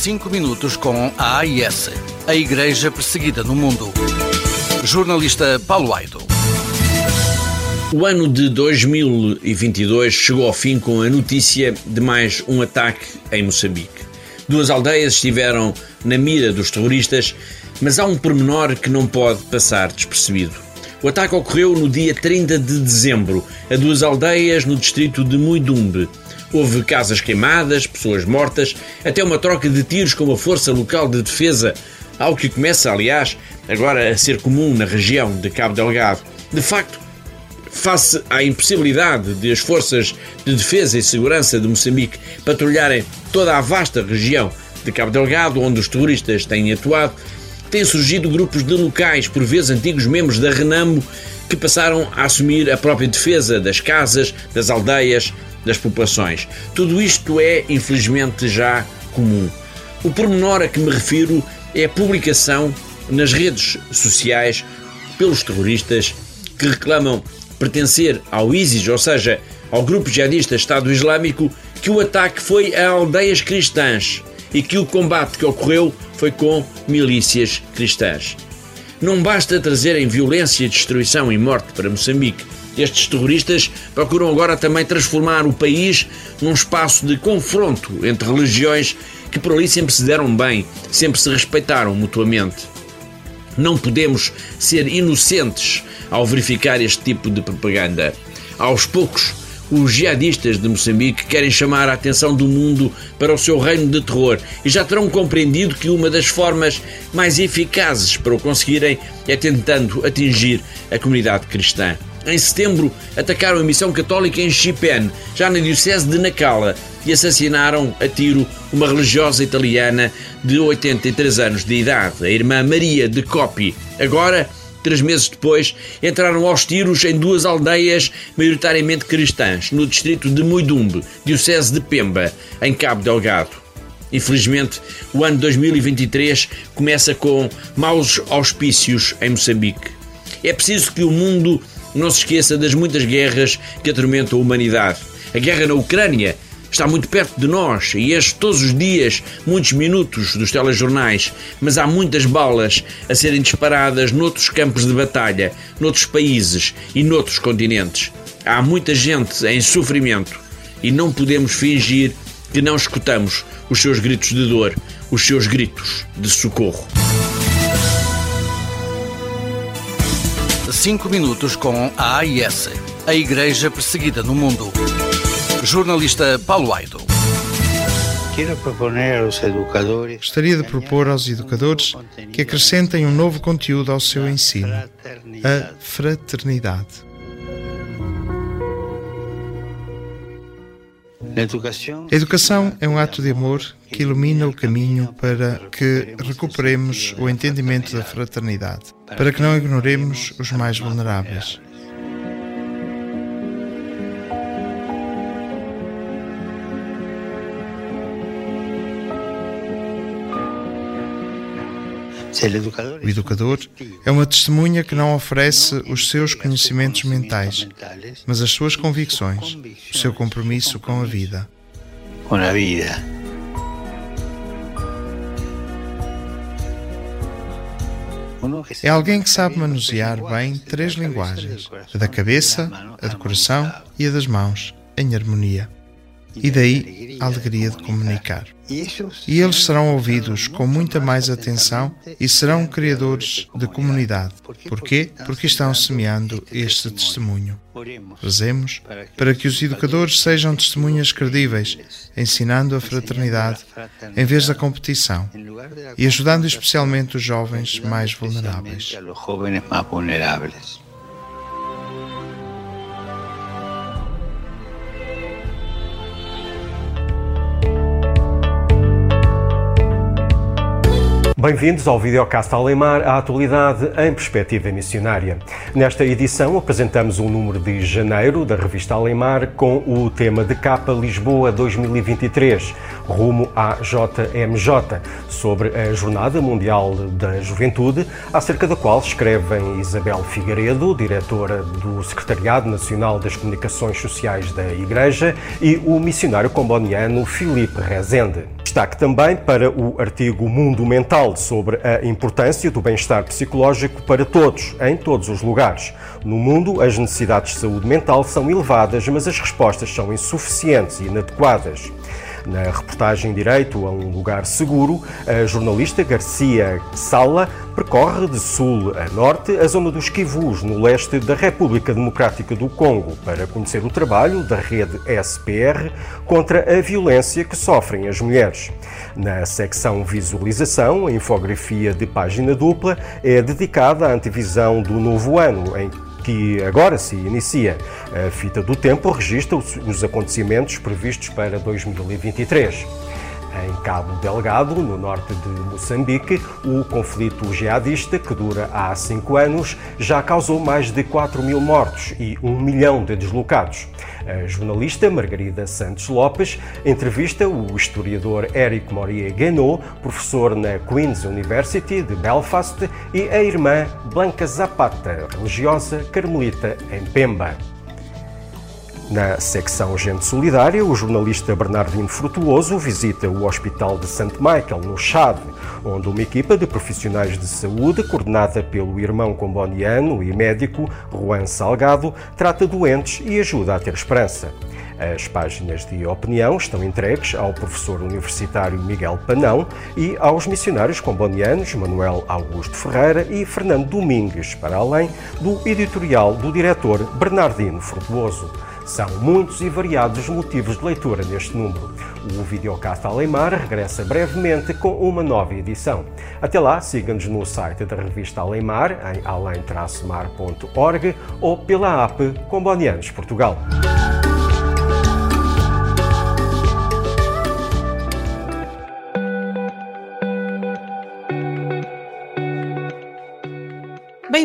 Cinco minutos com a AIS, a Igreja Perseguida no Mundo. Jornalista Paulo Aido. O ano de 2022 chegou ao fim com a notícia de mais um ataque em Moçambique. Duas aldeias estiveram na mira dos terroristas, mas há um pormenor que não pode passar despercebido. O ataque ocorreu no dia 30 de dezembro, a duas aldeias no distrito de Muidumbe. Houve casas queimadas, pessoas mortas, até uma troca de tiros com a Força Local de Defesa, algo que começa, aliás, agora a ser comum na região de Cabo Delgado. De facto, face à impossibilidade de as forças de defesa e segurança de Moçambique patrulharem toda a vasta região de Cabo Delgado, onde os terroristas têm atuado, têm surgido grupos de locais, por vezes antigos membros da Renamo, que passaram a assumir a própria defesa das casas, das aldeias, das populações. Tudo isto é, infelizmente, já comum. O pormenor a que me refiro é a publicação nas redes sociais pelos terroristas que reclamam pertencer ao ISIS, ou seja, ao grupo jihadista Estado Islâmico, que o ataque foi a aldeias cristãs e que o combate que ocorreu foi com milícias cristãs. Não basta trazerem violência, destruição e morte para Moçambique. Estes terroristas procuram agora também transformar o país num espaço de confronto entre religiões que por ali sempre se deram bem, sempre se respeitaram mutuamente. Não podemos ser inocentes ao verificar este tipo de propaganda. Aos poucos, os jihadistas de Moçambique querem chamar a atenção do mundo para o seu reino de terror e já terão compreendido que uma das formas mais eficazes para o conseguirem é tentando atingir a comunidade cristã. Em setembro, atacaram a missão católica em Chipene, já na diocese de Nacala, e assassinaram a tiro uma religiosa italiana de 83 anos de idade, a irmã Maria de Copi. Agora, três meses depois, entraram aos tiros em duas aldeias maioritariamente cristãs, no distrito de Muidumbe, diocese de Pemba, em Cabo Delgado. Infelizmente, o ano 2023 começa com maus auspícios em Moçambique. É preciso que o mundo não se esqueça das muitas guerras que atormentam a humanidade. A guerra na Ucrânia está muito perto de nós e este todos os dias, muitos minutos dos telejornais, mas há muitas balas a serem disparadas noutros campos de batalha, noutros países e noutros continentes. Há muita gente em sofrimento e não podemos fingir que não escutamos os seus gritos de dor, os seus gritos de socorro. Cinco minutos com a AIS, a Igreja Perseguida no Mundo. Jornalista Paulo Aido. Gostaria de propor aos educadores que acrescentem um novo conteúdo ao seu ensino: a fraternidade. Educação é um ato de amor que ilumina o caminho para que recuperemos o entendimento da fraternidade, para que não ignoremos os mais vulneráveis. O educador é uma testemunha que não oferece os seus conhecimentos mentais, mas as suas convicções, o seu compromisso com a vida. Com a vida. É alguém que sabe manusear bem três linguagens: a da cabeça, a do coração e a das mãos, em harmonia. e daí a alegria de comunicar. E eles serão ouvidos com muita mais atenção e serão criadores de comunidade. Porquê? Porque estão semeando este testemunho. Rezemos para que os educadores sejam testemunhas credíveis, ensinando a fraternidade em vez da competição e ajudando especialmente os jovens mais vulneráveis. Bem-vindos ao Videocast Alemar, a atualidade em perspectiva missionária. Nesta edição apresentamos o número de janeiro da revista Alemar com o tema de capa Lisboa 2023, rumo à JMJ, sobre a Jornada Mundial da Juventude, acerca da qual escrevem Isabel Figueiredo, diretora do Secretariado Nacional das Comunicações Sociais da Igreja, e o missionário comboniano Filipe Rezende. Destaque também para o artigo Mundo Mental sobre a importância do bem-estar psicológico para todos, em todos os lugares. No mundo, as necessidades de saúde mental são elevadas, mas as respostas são insuficientes e inadequadas. Na reportagem Direito a um Lugar Seguro, a jornalista Garcia Sala percorre de sul a norte a zona dos Kivus, no leste da República Democrática do Congo, para conhecer o trabalho da rede SPR contra a violência que sofrem as mulheres. Na secção Visualização, a infografia de página dupla é dedicada à antevisão do novo ano, em que agora se inicia. A fita do tempo registra os acontecimentos previstos para 2023. Em Cabo Delgado, no norte de Moçambique, o conflito jihadista, que dura há cinco anos, já causou mais de 4 mil mortos e um milhão de deslocados. A jornalista Margarida Santos Lopes entrevista o historiador Eric Morier Guénaud, professor na Queen's University de Belfast, e a irmã Blanca Zapata, religiosa carmelita em Pemba. Na secção Gente Solidária, o jornalista Bernardino Frutuoso visita o Hospital de St. Michael, no Chad, onde uma equipa de profissionais de saúde, coordenada pelo irmão comboniano e médico Juan Salgado, trata doentes e ajuda a ter esperança. As páginas de opinião estão entregues ao professor universitário Miguel Panão e aos missionários combonianos Manuel Augusto Ferreira e Fernando Domingues, para além do editorial do diretor Bernardino Frutuoso. São muitos e variados os motivos de leitura neste número. O Videocast Alemar regressa brevemente com uma nova edição. Até lá, siga-nos no site da revista Alemar, em além-mar.org ou pela app Combonianos Portugal.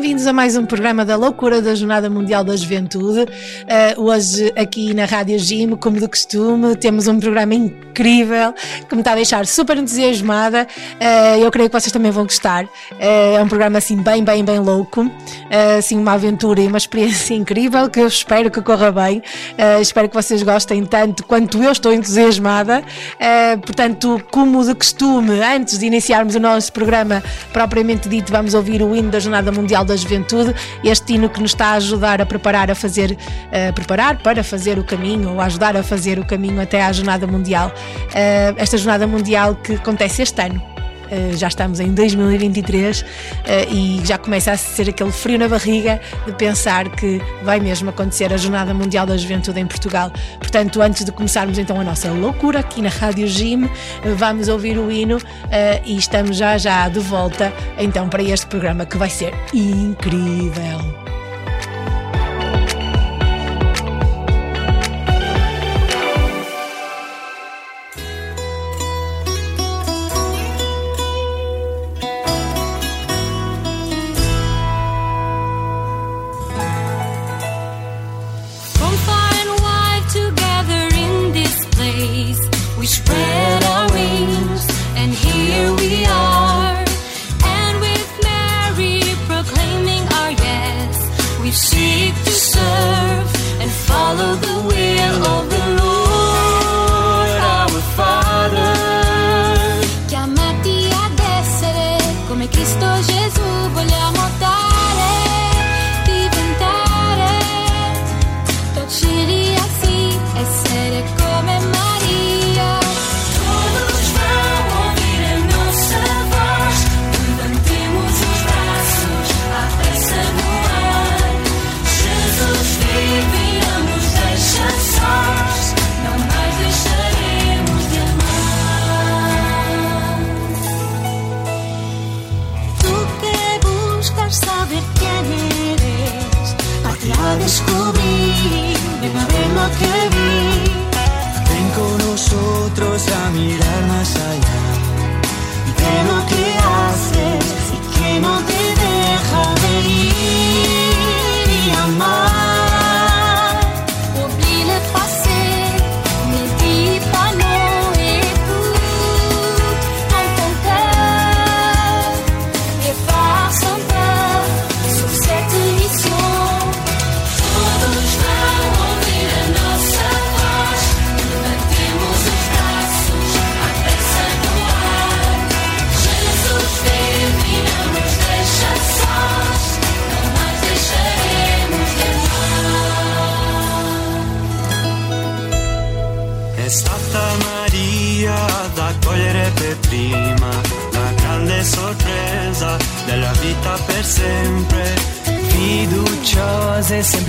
Bem-vindos a mais um programa da Loucura da Jornada Mundial da Juventude. Uh, hoje, aqui na Rádio Gym, como de costume, temos um programa incrível que me está a deixar super entusiasmada. Uh, eu creio que vocês também vão gostar. Uh, é um programa assim, bem, bem, bem louco. assim, uma aventura e uma experiência incrível que eu espero que corra bem. espero que vocês gostem tanto quanto eu estou entusiasmada. portanto, como de costume, antes de iniciarmos o nosso programa propriamente dito, vamos ouvir o hino da Jornada Mundial Mundial da Juventude, este hino que nos está a ajudar a preparar a fazer, a preparar para fazer o caminho ou ajudar a fazer o caminho até à Jornada Mundial. Eh, esta Jornada Mundial que acontece este ano. Uh, já estamos em 2023 uh, e já começa a ser aquele frio na barriga de pensar que vai mesmo acontecer a Jornada Mundial da Juventude em Portugal. Portanto, antes de começarmos então a nossa loucura aqui na Rádio Gym, vamos ouvir o hino e estamos já já de volta então para este programa que vai ser incrível.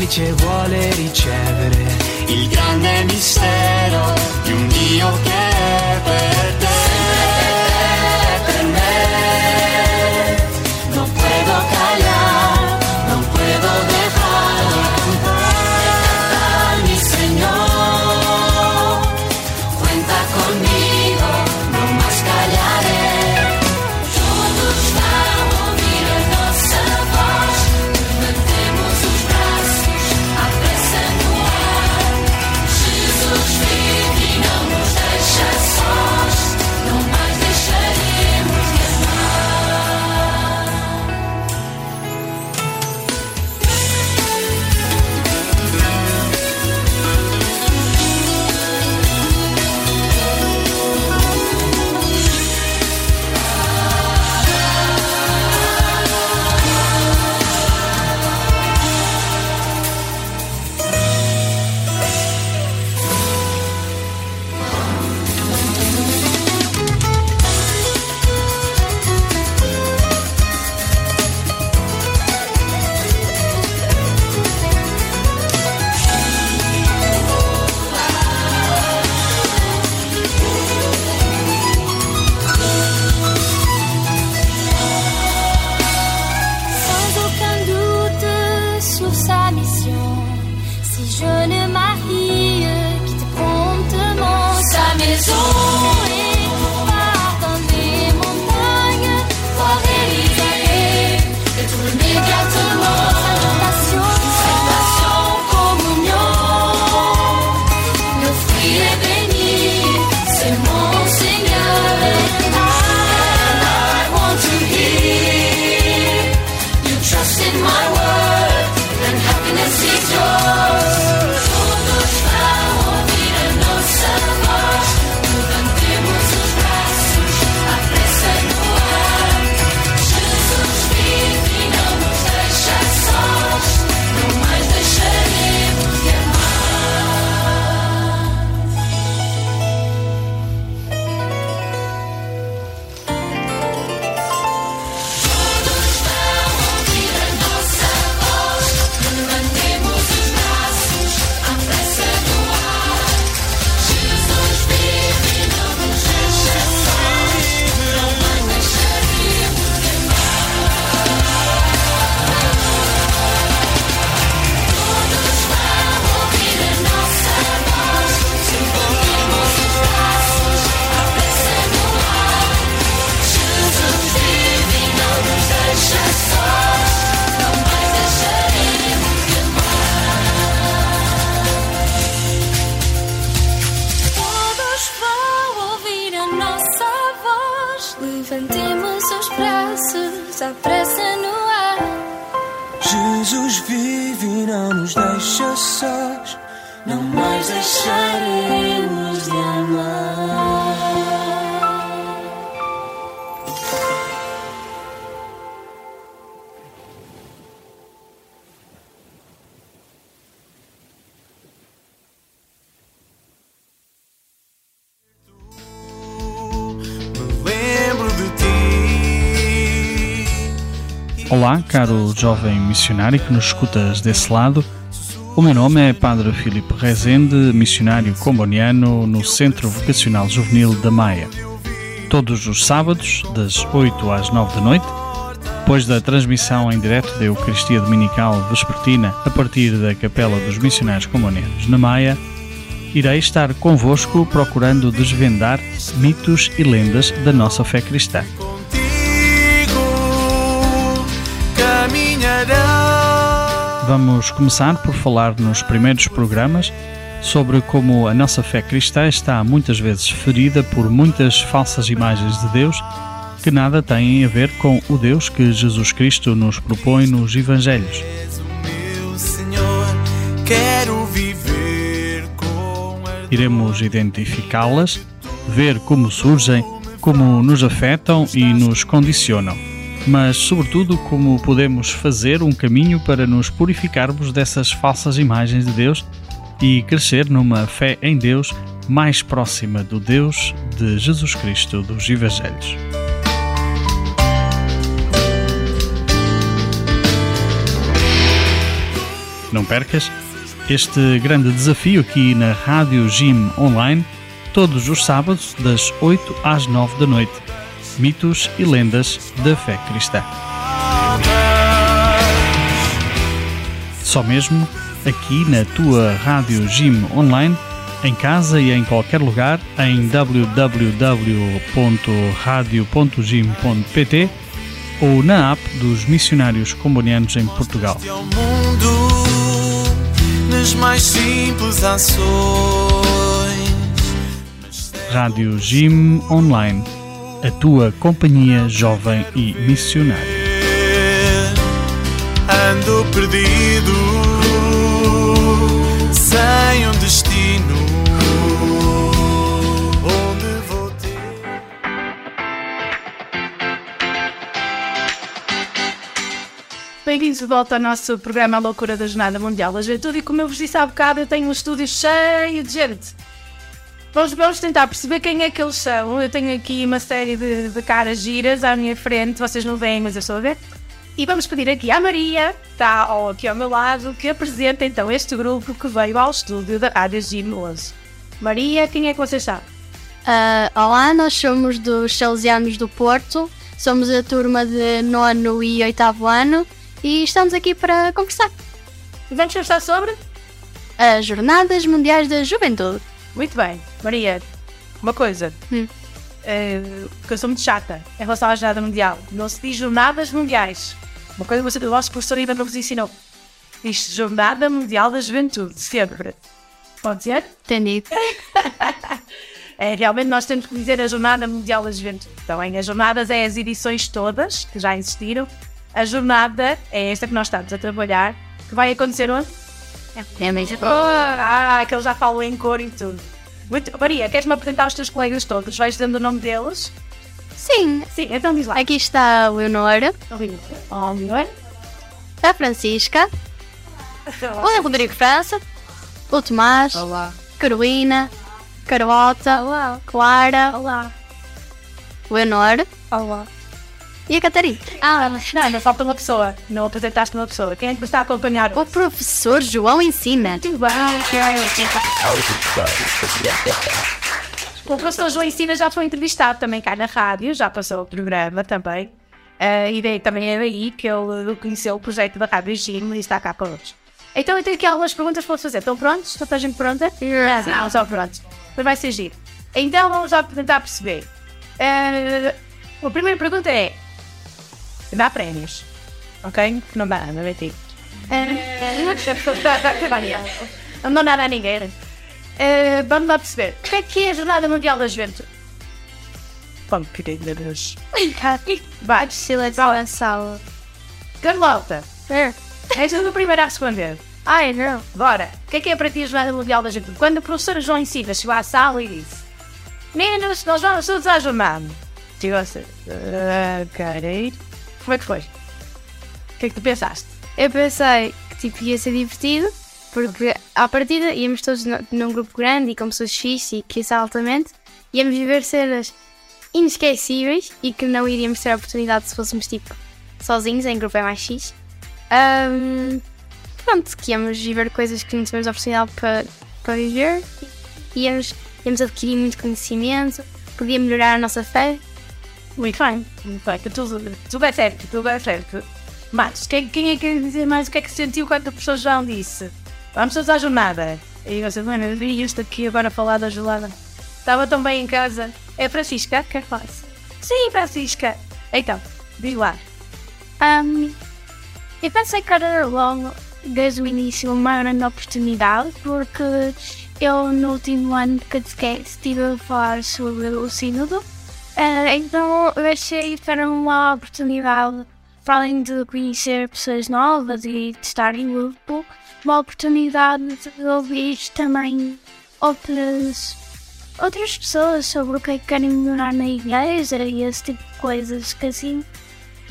Semplice vuole ricevere il grande mistero di un Dio che è per Olá, jovem missionário que nos escutas desse lado. O meu nome é Padre Filipe Rezende, missionário comboniano no Centro Vocacional Juvenil da Maia. Todos os sábados, das 8 às 9 da noite, Depois da transmissão em direto da Eucaristia Dominical Vespertina a partir da Capela dos Missionários Comuneros na Maia, irei estar convosco procurando desvendar mitos e lendas da nossa fé cristã. Vamos começar por falar nos primeiros programas sobre como a nossa fé cristã está muitas vezes ferida por muitas falsas imagens de Deus que nada têm a ver com o Deus que Jesus Cristo nos propõe nos Evangelhos. Iremos identificá-las, ver como surgem, como nos afetam e nos condicionam, mas, sobretudo, como podemos fazer um caminho para nos purificarmos dessas falsas imagens de Deus e crescer numa fé em Deus mais próxima do Deus de Jesus Cristo dos Evangelhos. Não percas este grande desafio aqui na Rádio Gym Online, todos os sábados, das 8 às 9 da noite. Mitos e lendas da fé cristã. Só mesmo aqui na tua Rádio Gym Online, em casa e em qualquer lugar, em www.radio.gym.pt ou na app dos missionários combonianos em Portugal ações. Rádio Jim Online, a tua companhia jovem e missionária. Ando perdido, sem um destino. Bem-vindos de volta ao nosso programa A Loucura da Jornada Mundial da Juventude e como eu vos disse há bocado, eu tenho um estúdio cheio de gente. Vamos, vamos tentar perceber quem é que eles são. Eu tenho aqui uma série de, de caras giras à minha frente, vocês não veem, mas eu estou a ver. E vamos pedir aqui à Maria, que está aqui ao meu lado, que apresente então este grupo que veio ao estúdio da Rádio Gino Maria, quem é que vocês são? Uh, olá, nós somos dos Salesianos do Porto, somos a turma de nono e oitavo ano e estamos aqui para conversar. Vamos conversar sobre? As Jornadas Mundiais da Juventude. Muito bem. Maria, uma coisa. Hum. Uh, porque eu sou muito chata em relação à Jornada Mundial. Não se diz Jornadas Mundiais. Uma coisa que você, o vosso professor ainda não vos ensinou. Diz Jornada Mundial da Juventude, sempre. Pode ser? Entendido. é, realmente nós temos que dizer a Jornada Mundial da Juventude. Então, em as jornadas é as edições todas que já existiram a jornada é esta que nós estamos a trabalhar, que vai acontecer onde? É mesmo. Oh, ah, que ele já falou em cor e tudo. Muito, Maria, queres-me apresentar os teus colegas todos? Vais dando o nome deles? Sim. Sim, então diz lá. Aqui está a Leonora. Oh, Leonora. A Francisca. o Rodrigo França. O Tomás. Olá. Carolina. Carlota. Olá. Clara. Olá. Leonor. Olá. E a Catarina? Ah, não, ainda falta uma pessoa. Não apresentaste uma pessoa. Quem é que está a acompanhar? O professor João ensina. Muito bem. O professor João ensina já foi entrevistado também cá na rádio, já passou o programa também. Uh, e daí, também é aí que ele conheceu o projeto da Rádio Gino e está cá connosco. Então eu tenho aqui algumas perguntas para fazer. Estão prontos? Está a gente pronta? Não, só prontos. Mas vai ser giro. Então vamos já tentar perceber. Uh, a primeira pergunta é: dá prémios. Ok? Não dá, não é tipo. Não dá nada a ninguém. Uh, vamos lá perceber. O que é que é a Jornada Mundial da Juventude? Como querida Deus. Vai. Silêncio na sala. Carlota. É. És a primeira a responder. Ai, não. Bora. O que é que é para ti a Jornada Mundial da Juventude? Quando o professor João ensina chegou à sala e disse Meninos, nós vamos todos à jornada. Chegou assim. Uh, caralho. Como é que foi? O que é que tu pensaste? Eu pensei que tipo, ia ser divertido, porque à partida íamos todos num grupo grande e com pessoas fixe e que altamente, íamos viver cenas inesquecíveis e que não iríamos ter a oportunidade se fôssemos tipo sozinhos, em grupo é mais X. Um, pronto, que íamos viver coisas que não tivemos a oportunidade para, para viver, íamos, íamos adquirir muito conhecimento, podia melhorar a nossa fé Muito bem, muito bem, tudo, tudo é certo, tudo é certo. Mas quem, quem é que quer dizer mais o que é que sentiu quando o professor João disse? Vamos todos à jornada. E você, mano, vi isto aqui agora falar da jornada. Estava tão bem em casa. É Francisca? Quer que faça? Sim, Francisca. Então, diz lá. Um, eu pensei que era logo, desde o início, uma grande oportunidade, porque eu no último ano de catequese estive a falar sobre o sínodo. Uh, então eu achei que era uma oportunidade, para além de conhecer pessoas novas e de estar em grupo, uma oportunidade de ouvir também outras, outras pessoas sobre o que é que querem melhorar na igreja e esse tipo de coisas que assim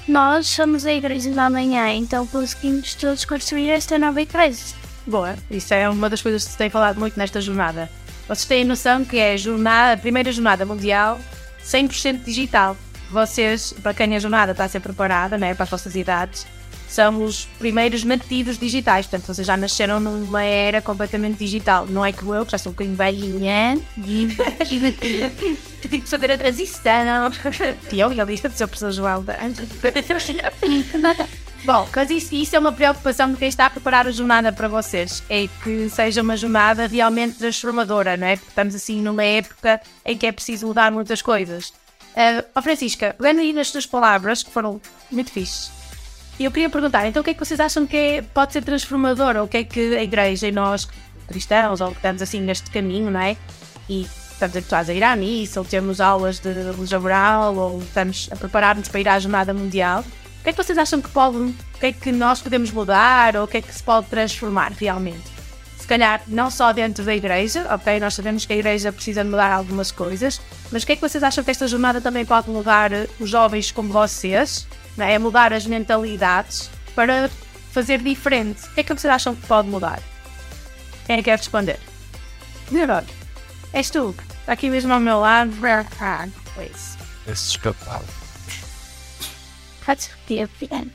nós somos a igreja da manhã, então conseguimos todos construir esta nova igreja. Boa, isso é uma das coisas que se tem falado muito nesta jornada. Vocês têm noção que é a, jornada, a primeira jornada mundial 100% digital. Vocês, para quem a jornada está a ser preparada, né, para as vossas idades, são os primeiros nativos digitais. Portanto, vocês já nasceram numa era completamente digital. Não é que eu, que já sou um bocadinho velhinha, tive que fazer a transição. E eu, e a lista de seu professor João. Bom, mas isso, isso é uma preocupação de quem está a preparar a jornada para vocês. É que seja uma jornada realmente transformadora, não é? Porque estamos assim numa época em que é preciso mudar muitas coisas. Uh, oh Francisca, pegando aí nas tuas palavras, que foram muito fixes, eu queria perguntar, então o que é que vocês acham que é, pode ser transformador? Ou o que é que a igreja e nós, cristãos, ou que estamos assim neste caminho, não é? E estamos habituados a ir à missa, ou temos aulas de religião oral, ou estamos a preparar-nos para ir à Jornada Mundial que é que vocês acham que pode, o que é que nós podemos mudar ou o que é que se pode transformar realmente? Se calhar não só dentro da igreja, ok, nós sabemos que a igreja precisa mudar algumas coisas, mas o que é que vocês acham que esta jornada também pode mudar os jovens como vocês, não é? mudar as mentalidades para fazer diferente? O que é que vocês acham que pode mudar? Quem é que quer responder? Agora, és tu, está aqui mesmo ao meu lado. Pois. Esse escapado. Filha.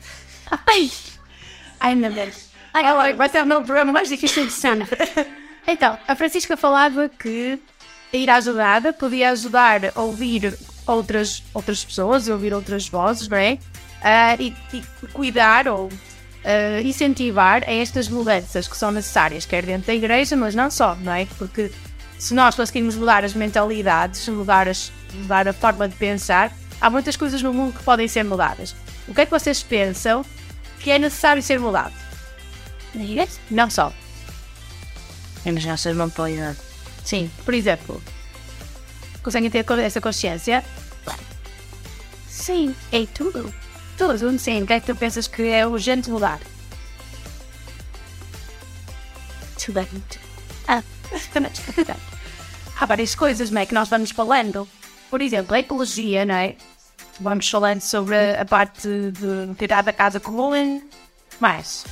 Ai, ai meu Deus. Ai, ela vai ser o meu programa mais difícil de cena. Então, a Francisca falava que ir à jornada podia ajudar a ouvir outras, outras pessoas, ouvir outras vozes, não é? Uh, e, e, cuidar ou uh, incentivar a estas mudanças que são necessárias, quer dentro da igreja, mas não só, não é? Porque se nós conseguirmos mudar as mentalidades, mudar, as, mudar a forma de pensar, há muitas coisas no mundo que podem ser mudadas. O que é que vocês pensam que é necessário ser mudado? Não só. Mas não ser uma mentalidade. Sim, por exemplo, conseguem ter essa consciência? Sim, é tudo. Tudo, sim. O que é que tu pensas que é urgente mudar? Tudo bem. Ah, há várias coisas, não é? Que nós vamos falando. Por exemplo, a ecologia, não é? Vamos falando sobre a parte de tirar da casa comum. Mas.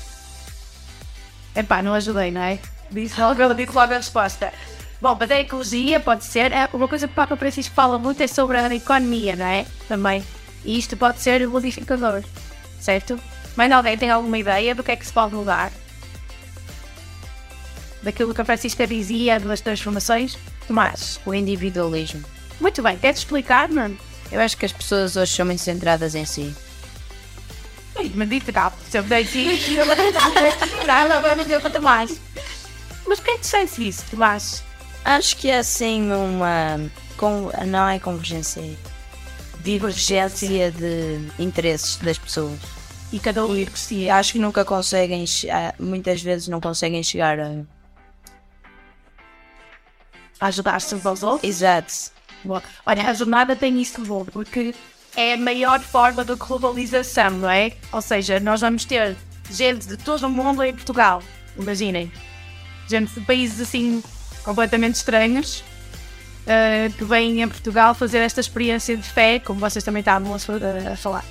Epá, não ajudei, não é? Disse logo, disse logo a resposta. Bom, mas a ecologia pode ser. É uma coisa que o Papa Francisco fala muito é sobre a economia, não é? Também. E isto pode ser modificador, certo? Mas alguém tem alguma ideia do que é que se pode mudar? Daquilo que a Francisca dizia das transformações? Tomás. O individualismo. Muito bem, queres explicar, mano? Eu acho que as pessoas hoje são muito centradas em si. Mas disse cá, se eu dei me quanto mais. Mas quem te sente isso, Tomás? Acho que é assim uma. Com, não é convergência, é divergência de interesses das pessoas. E cada um ir por si. Acho que nunca conseguem, muitas vezes não conseguem chegar a. ajudar-se uns aos outros? Exato. Olha, a jornada tem isso bom, porque é a maior forma de globalização, não é? Ou seja, nós vamos ter gente de todo o mundo em Portugal, imaginem. Gente de países assim completamente estranhos uh, que vêm em Portugal fazer esta experiência de fé, como vocês também estavam a, falar.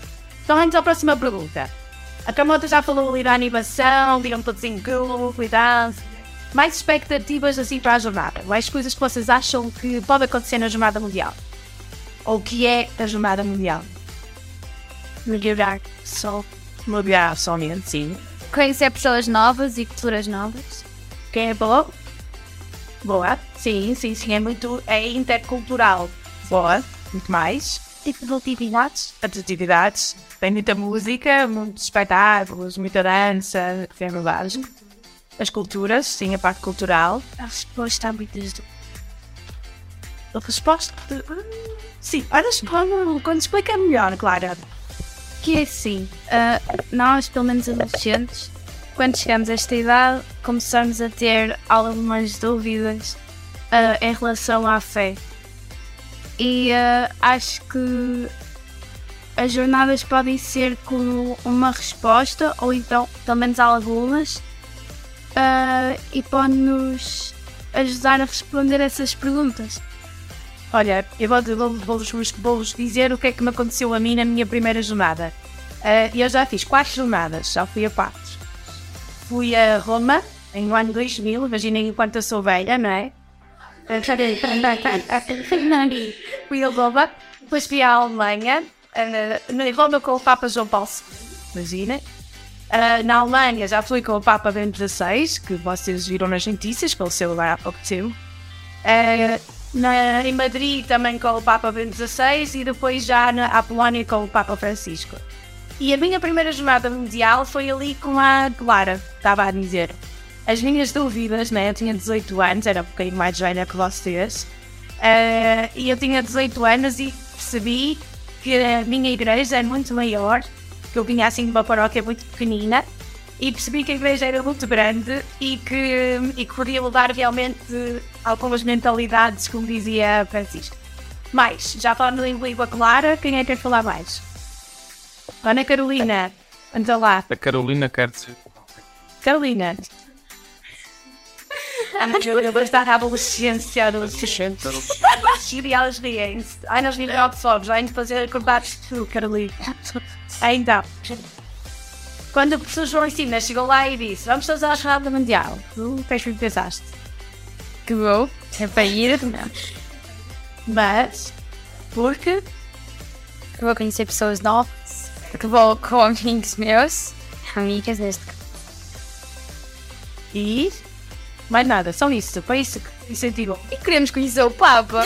Então, vamos à próxima pergunta. A Camota já falou ali da animação, digam todos em grupo, cuidado, mais expectativas assim para a jornada? Mais coisas que vocês acham que pode acontecer na Jornada Mundial? Ou que é a Jornada Mundial? Melhorar só. Melhorar somente, sim. Conhecer pessoas novas e culturas novas. Quem é bom? Boa. Sim, sim, sim. É muito. É intercultural. Boa. Muito mais. tipo de atividades? Atividades. Tem muita música, muitos espetáculos, muita dança, que é verdade. As culturas, sim, a parte cultural. A resposta há muitas A resposta. De... Sim, olha, quando explica melhor, Clara. Que é assim, uh, nós, pelo menos adolescentes, quando chegamos a esta idade, começamos a ter algumas dúvidas uh, em relação à fé. E uh, acho que as jornadas podem ser como uma resposta, ou então, pelo menos algumas, uh, e pode-nos ajudar a responder essas perguntas. Olha, eu vou-vos vou, vou, vou dizer o que é que me aconteceu a mim na minha primeira jornada. Uh, eu já fiz quatro jornadas, já fui a quatro. Fui a Roma em ano 2000, imaginem enquanto eu sou velha, não é? fui a Roma, depois fui à Alemanha, uh, na Roma com o Papa João Paulo II, imagina. Uh, na Alemanha já fui com o Papa Bento XVI, que vocês viram nas notícias, faleceu lá há pouco tempo. Uh, na, em Madrid também com o Papa Bento XVI e depois já na Polónia com o Papa Francisco. E a minha primeira jornada mundial foi ali com a Clara, estava a dizer. As minhas dúvidas, né? Eu tinha 18 anos, era um bocadinho mais velha que vocês. Uh, e eu tinha 18 anos e percebi que a minha igreja é muito maior, eu vinha assim de uma paróquia muito pequenina e percebi que a igreja era muito grande e que, e que podia mudar realmente algumas mentalidades, como dizia Francisco. Mais, já falando em língua clara, quem é que quer falar mais? Ana Carolina, anda lá. A Carolina quer dizer. Carolina. Eu vou estar à adolescência, adolescente. E elas riem-se. Ai, nós vimos outsomes, ai, de fazer acordados tu, Carolina. Então, quando o professor João Ensina chegou lá e disse: Vamos todos à jornada mundial, tu é que pensaste? Que vou, é para ir. Mas, porque? Que vou conhecer pessoas novas que vou com amigos meus, amigas neste caso. E mais nada, só isso, foi isso que incentivou. E queremos conhecer o Papa.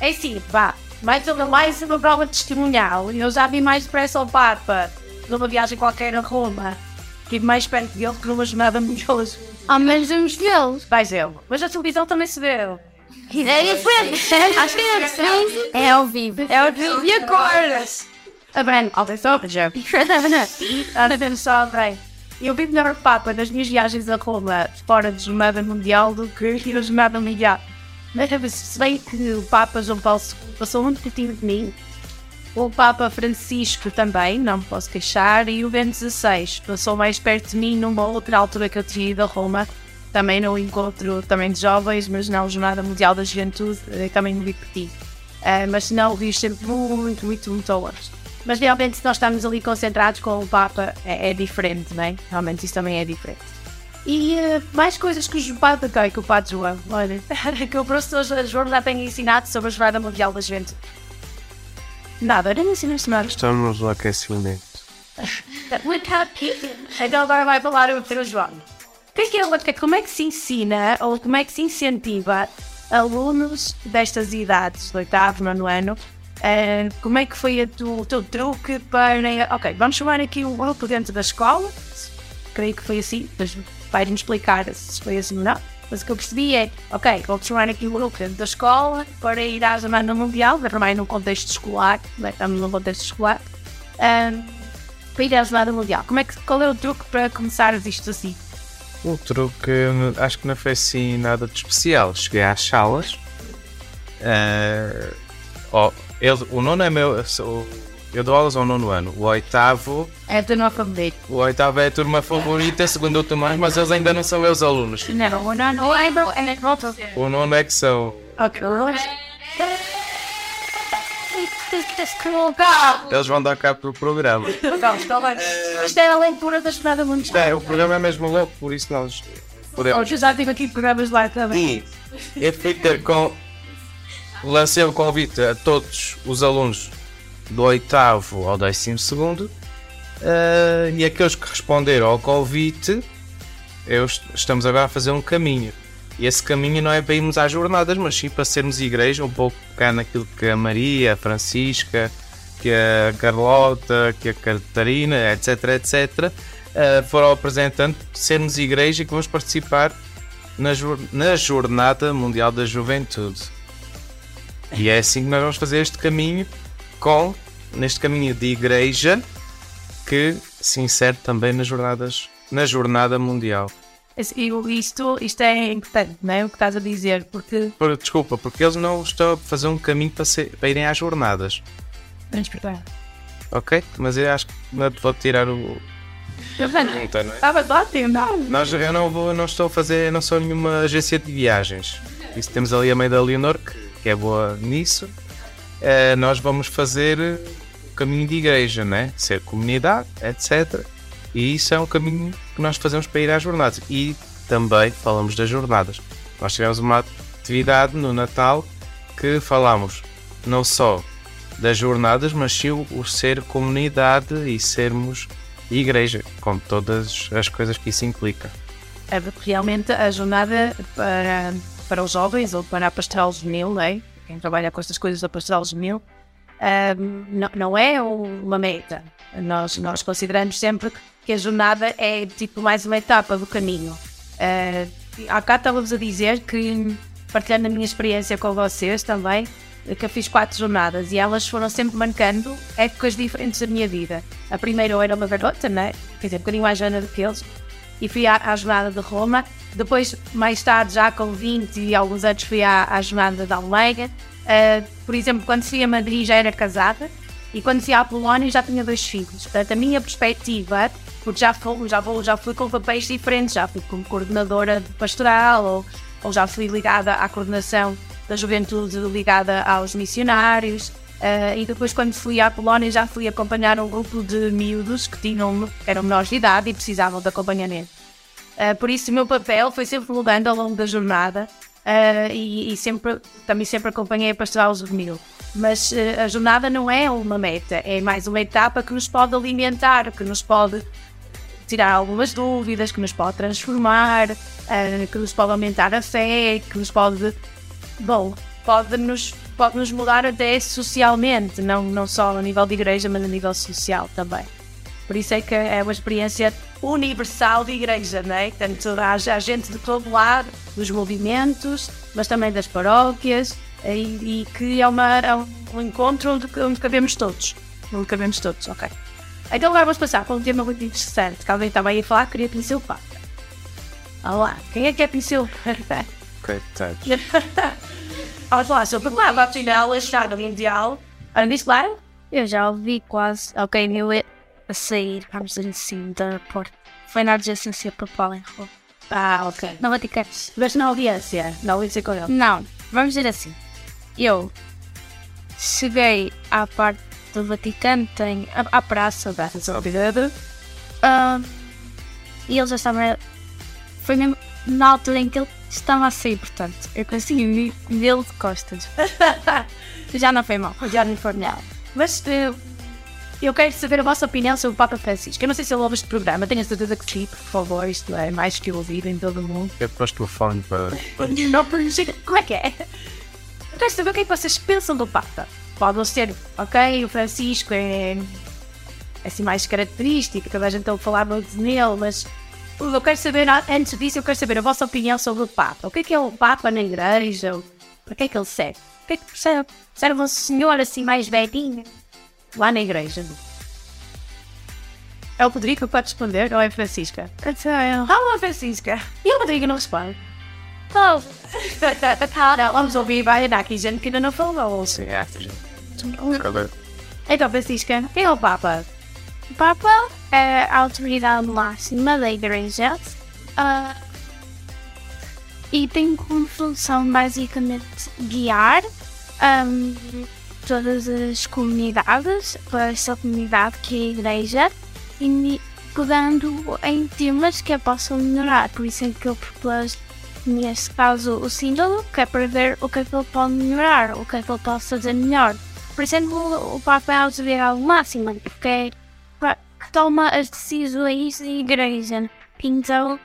é assim, vá, mais uma, mais uma prova testemunhal. Eu já vi mais depressa o Papa numa viagem qualquer a Roma. Estive mais perto dele que numa jornada mundial. Ao menos vamos vê-los. Vais ele. Mas a televisão também se vê. É diferente. Acho que é diferente. É ao vivo. É ao vivo. E acordas. A bem, atenção, já. Atenção, bem. Eu vi melhor o Papa nas minhas viagens a Roma fora de jornada mundial do que ir a jornada mundial. Mas se bem que o Papa João Paulo II passou muito pertinho de mim, o Papa Francisco também, não me posso queixar, e o Bento XVI passou mais perto de mim numa outra altura que eu tinha ido a Roma, também no encontro também de jovens, mas não Jornada Mundial da Juventude, também me diverti. Uh, mas não vi sempre muito, muito, muito longe. Mas realmente, se nós estamos ali concentrados com o Papa, é, é diferente, não é? Realmente, isso também é diferente. E uh, mais coisas que o okay, que o Padre João, olha, que o professor João já tem ensinado sobre a Jornada Mundial da Juventude. Nada, era ensinaste nada. Estamos no aquecimento. então agora vai falar o Pedro João. O que é que é, como é que se ensina ou como é que se incentiva alunos destas idades, do oitavo, nono ano, uh, como é que foi tu, o teu truque para. Ok, vamos chamar aqui um grupo dentro da escola. Creio que foi assim, mas vai-nos explicar se foi assim ou não. Mas o que eu percebi é, ok, vou chamar aqui um grupo dentro da escola para ir à Semana Mundial, também num contexto escolar, né? estamos num contexto escolar, um, para ir à Semana Mundial. Como é que, qual é o truque para começar isto assim? O truque, acho que não foi assim nada de especial. Cheguei às salas. Uh, oh, ele, o nono é meu. Eu dou aulas ao nono ano. O oitavo. É a turma favorita. O oitavo é a turma favorita, segundo o Tomás, mas eles ainda não são meus alunos. Não, o nono é O nono é que são. Ok. Eles vão dar cabo do programa. Isto é a leitura da Jornada Mundial. É, o programa é mesmo louco, por isso nós podemos. Eu já tive aqui programas lá também. E é feito com. Lancei o convite a todos os alunos do oitavo ao décimo segundo uh, e aqueles que responderam ao convite, eu, estamos agora a fazer um caminho. E esse caminho não é para irmos às jornadas, mas sim para sermos igreja, um pouco cá naquilo que a Maria, a Francisca, que a Carlota, que a Catarina, etc, etc, uh, foram apresentando, sermos igreja e que vamos participar na, na Jornada Mundial da Juventude. E é assim que nós vamos fazer este caminho com, neste caminho de igreja, que se insere também nas jornadas, na Jornada Mundial. Isto, isto é importante, não é? O que estás a dizer, porque. Por, desculpa, porque eles não estão a fazer um caminho para, ser, para irem às jornadas. Transportar. Ok, mas eu acho que não vou tirar o. Estava lá, não. Nós, eu não, vou, não estou a fazer, não sou nenhuma agência de viagens. Isso temos ali a meio da Leonor, que, que é boa nisso. Uh, nós vamos fazer o caminho de igreja, né? Ser comunidade, etc. E isso é um caminho que nós fazemos para ir às jornadas. E também falamos das jornadas. Nós tivemos uma atividade no Natal que falamos não só das jornadas, mas sim o ser comunidade e sermos igreja, com todas as coisas que isso implica. É realmente a jornada para, para os jovens ou para a pastoral juvenil, é? quem trabalha com estas coisas da pastoral juvenil, um, não, não é uma meta. Nós, nós consideramos sempre que a jornada é tipo mais uma etapa do caminho. Uh, há cá estávamos a dizer que, partilhando a minha experiência com vocês também, que eu fiz quatro jornadas e elas foram sempre marcando épocas diferentes da minha vida. A primeira eu era uma garota, né? quer dizer, um bocadinho mais jovem do que eles, e fui à, à, jornada de Roma. Depois, mais tarde, já com 20 e alguns anos, fui à, à jornada da Almeida. Uh, por exemplo, quando fui a Madrid já era casada e quando fui à Polónia já tinha dois filhos. Portanto, a minha perspectiva, porque já fui, já, vou, já fui com papéis diferentes, já fui como coordenadora de pastoral ou, ou já fui ligada à coordenação da juventude ligada aos missionários. Uh, e depois, quando fui à Polónia, já fui acompanhar um grupo de miúdos que tinham, eram menores de idade e precisavam de acompanhamento. Uh, por isso, o meu papel foi sempre mudando ao longo da jornada uh, e, e, sempre, também sempre acompanhei a pastoral juvenil. Mas a jornada não é uma meta, é mais uma etapa que nos pode alimentar, que nos pode tirar algumas dúvidas, que nos pode transformar, que nos pode aumentar a fé, que nos pode bom, pode-nos pode -nos mudar até socialmente, não, não só a nível de igreja, mas a nível social também. Por isso é que é uma experiência universal de igreja, não é? Tanto há, há gente de todo lado, dos movimentos, mas também das paróquias, e, e que é, uma, é um encontro onde, onde cabemos todos. Onde cabemos todos, ok. Então agora vamos passar para um tema muito interessante, que alguém estava aí a falar, queria conhecer o Papa. Olá, quem é que é conhecer o Papa? Coitado. Vamos falar sobre o lava afinal, a chave mundial. Ana disse claro? Eu já ouvi quase alguém meu a sair, vamos dizer assim, do aeroporto. Foi na adjacência papal em Roma. Ah, ok. No Vaticano. Mas na audiência? Na audiência com ele? Não, vamos dizer assim. Eu cheguei à parte do Vaticano, tem a, a praça da São Pedro. Uh, e ele já estava. Foi mesmo na altura em que ele estava a sair, portanto, eu consegui vê-lo de costas. já não foi mal, já não foi mal. Mas uh, eu quero saber a vossa opinião sobre o Papa Francisco. Eu não sei se ele ouve este programa, tenho a certeza que sim, por favor, isto é mais que ouvido em todo o mundo. Eu posto o fone para. Não, como é que é? Eu quero saber o que é que vocês pensam do Papa. Pode ser, ok, o Francisco é, é assim mais característico, toda a gente está a falar muito nele, mas eu quero saber, antes disso, eu quero saber a vossa opinião sobre o Papa. O que é que é o Papa na igreja? Para que é que ele serve? O que é que serve? Serve um senhor assim mais velhinho lá na igreja? É o Rodrigo que pode responder ou é a Francisca? Ah, a Francisca. E o Rodrigo não responde? Não, vamos ouvir, vai dar aqui gente que ainda não falou. Sim, é. Então, Francisca, quem é o Papa? O Papa a autoridade máxima da Igreja uh, e tem como função basicamente guiar um, todas as comunidades, para essa comunidade que é a Igreja, e pegando em temas que a possam melhorar. Por isso é que eu propus, neste caso, o símbolo, que é para ver o que é que ele pode melhorar, o que é que ele pode fazer melhor. Por exemplo, o Papa é a autoridade máxima, porque que toma as decisões da igreja. Então,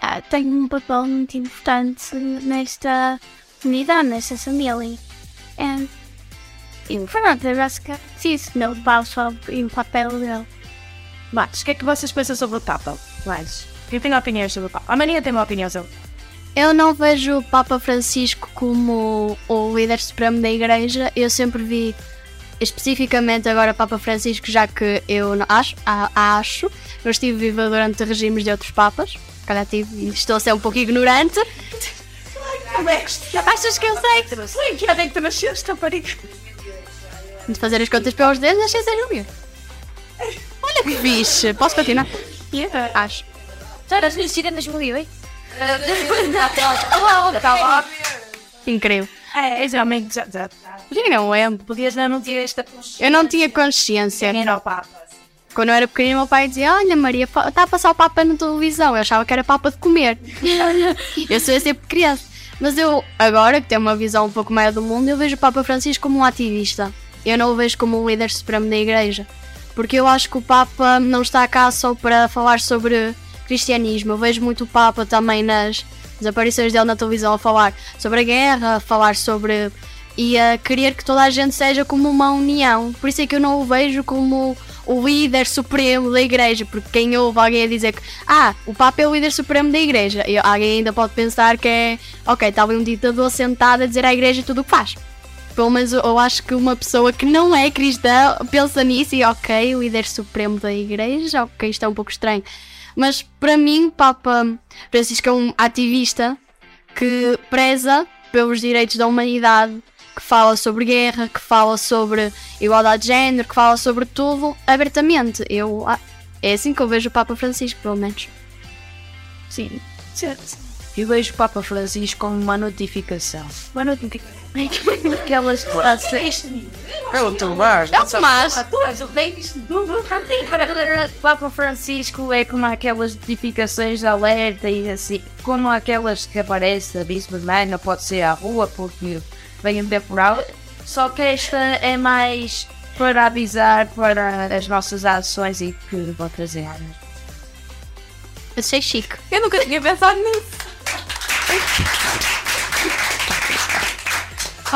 ah, tem um papel muito importante nesta comunidade, nesta família. É, e pronto, é basicamente isso. Não só em papel dele. Mas, o que é que vocês pensam sobre o Papa? Mais. Quem tem opiniões sobre o Papa? A Maria tem uma opinião sobre Eu não vejo o Papa Francisco como o líder supremo da Igreja. Eu sempre vi especificamente agora Papa Francisco, já que eu não acho, a- acho, eu estive viva durante regimes de outros papas. Calhar tive, e estou a ser um pouco ignorante. Como é que Achas que eu sei? Que é que tu nasceste, rapariga? De fazer as contas pelos dedos, achei ser o meu. Olha que fixe. Posso continuar? Yeah. Acho. Já eras nascida em 2008? Incrível. É, realmente já, já. Eu não lembro. Podias não, não ter esta Eu não tinha consciência. Era o Papa. Quando eu era pequenina, meu pai dizia: Olha, Maria, está a passar o Papa na televisão. Eu achava que era Papa de comer. eu sou sempre criança. Mas eu, agora que tenho uma visão um pouco maior do mundo, eu vejo o Papa Francisco como um ativista. Eu não o vejo como um líder supremo da Igreja. Porque eu acho que o Papa não está cá só para falar sobre cristianismo. Eu vejo muito o Papa também nas, nas aparições dele na televisão a falar sobre a guerra, a falar sobre. e a querer que toda a gente seja como uma união. Por isso é que eu não o vejo como o líder supremo da igreja, porque quem ouve alguém a dizer que ah, o Papa é o líder supremo da igreja, e alguém ainda pode pensar que é ok, está ali um ditador sentado a dizer à igreja tudo o que faz. Pelo menos eu acho que uma pessoa que não é cristã pensa nisso e ok, o líder supremo da igreja, ok, isto é um pouco estranho. Mas para mim, Papa Francisco é um ativista que preza pelos direitos da humanidade, que fala sobre guerra, que fala sobre igualdade de género, que fala sobre tudo abertamente. Eu, ah, é assim que eu vejo o Papa Francisco, pelo menos. Sim, certo. Eu vejo o Papa Francisco como uma notificação. Uma notificação. Aquelas classes. É o Tomás. É o Tomás. O Papa Francisco é como aquelas notificações de alerta e assim, como aquelas que aparecem a Bispo de Maia, não pode ser à rua porque vem um temporal. Só que esta é mais para avisar para as nossas ações e que vão trazer. Eu sei chique. Eu nunca tinha pensado nisso.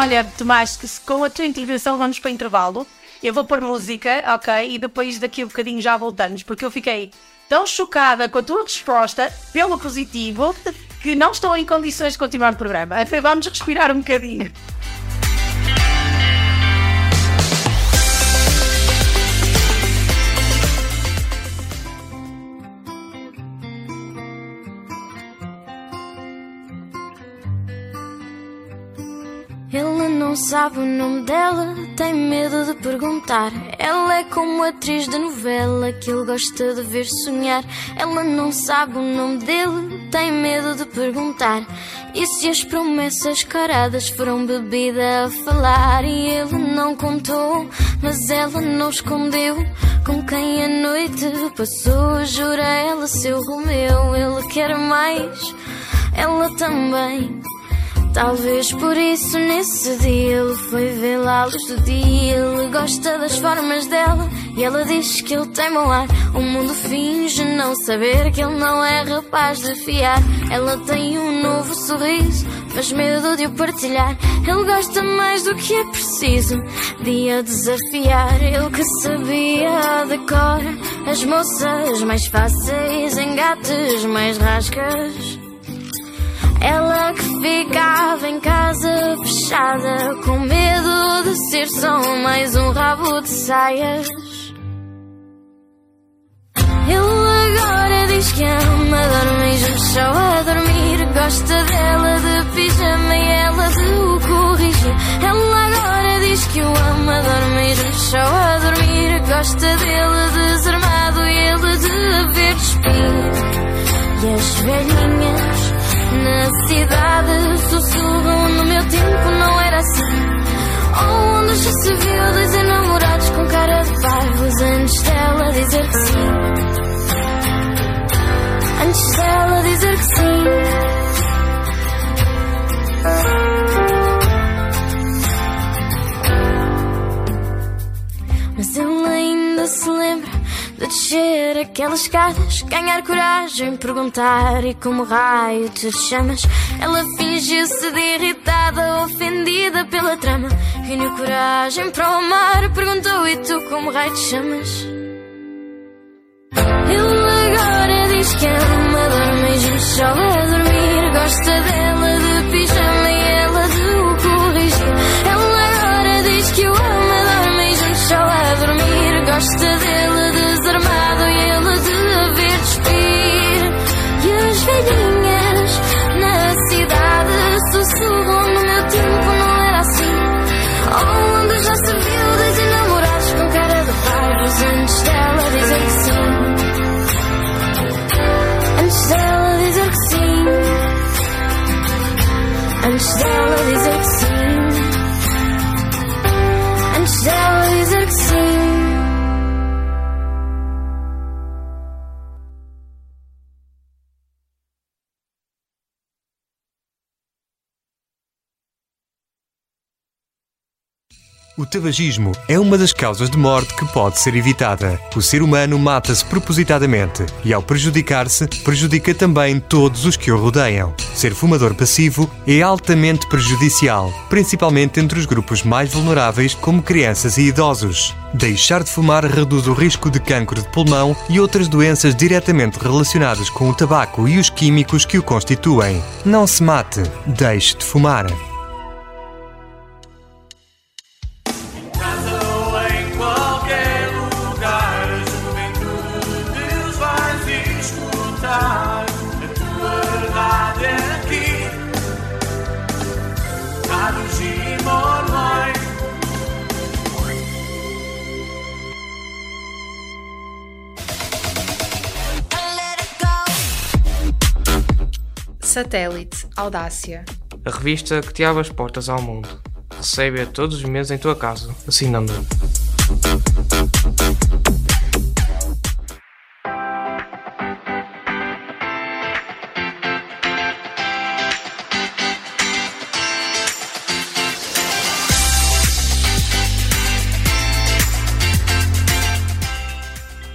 Olha, Tomás, com a tua intervenção vamos para o intervalo. Eu vou pôr música, ok? E depois daqui a um bocadinho já voltamos, porque eu fiquei tão chocada com a tua resposta, pelo positivo, que não estou em condições de continuar o programa. Então vamos respirar um bocadinho. Sabe o nome dela, tem medo de perguntar. Ela é como atriz de novela que ele gosta de ver sonhar. Ela não sabe o nome dele, tem medo de perguntar. E se as promessas caradas foram bebida a falar? E ele não contou, mas ela não escondeu. Com quem a noite passou, jura ela seu Romeu. Ele quer mais, ela também. Talvez por isso nesse dia ele foi vê-la à luz do dia. Ele gosta das formas dela e ela diz que ele tem mau ar. O mundo finge não saber que ele não é rapaz de fiar. Ela tem um novo sorriso, mas medo de o partilhar. Ele gosta mais do que é preciso de a desafiar. Ele que sabia de cor as moças mais fáceis, engates mais rascas. Ela que ficava em casa fechada com medo de ser só mais um rabo de saias. Ele agora diz que ama, dorme juntos só a dormir. Gosta dela de pijama e ela de o corrigir. Ela agora diz que o ama, dorme juntos só a dormir. Gosta dele desarmado e ele de ver despir. E as velhinhas na cidade sussurram no meu tempo não era assim. Onde já se viu dois enamorados com cara de parvos antes dela dizer que sim. Antes dela dizer que sim. Mas ele ainda se lembra de descer aquelas escadas, ganhar coragem, perguntar e como raio te chamas. Ela fingiu-se de irritada, ofendida pela trama. Reuniu coragem para o amar, perguntou e tu como raio te chamas. Ele agora diz que ama, dorme e juntos só a dormir. Gosta dela O tabagismo é uma das causas de morte que pode ser evitada. O ser humano mata-se propositadamente e, ao prejudicar-se, prejudica também todos os que o rodeiam. Ser fumador passivo é altamente prejudicial, principalmente entre os grupos mais vulneráveis, como crianças e idosos. Deixar de fumar reduz o risco de cancro de pulmão e outras doenças diretamente relacionadas com o tabaco e os químicos que o constituem. Não se mate, deixe de fumar. Satélite Audácia. A revista que te abre as portas ao mundo. Recebe-a todos os meses em tua casa, assinando.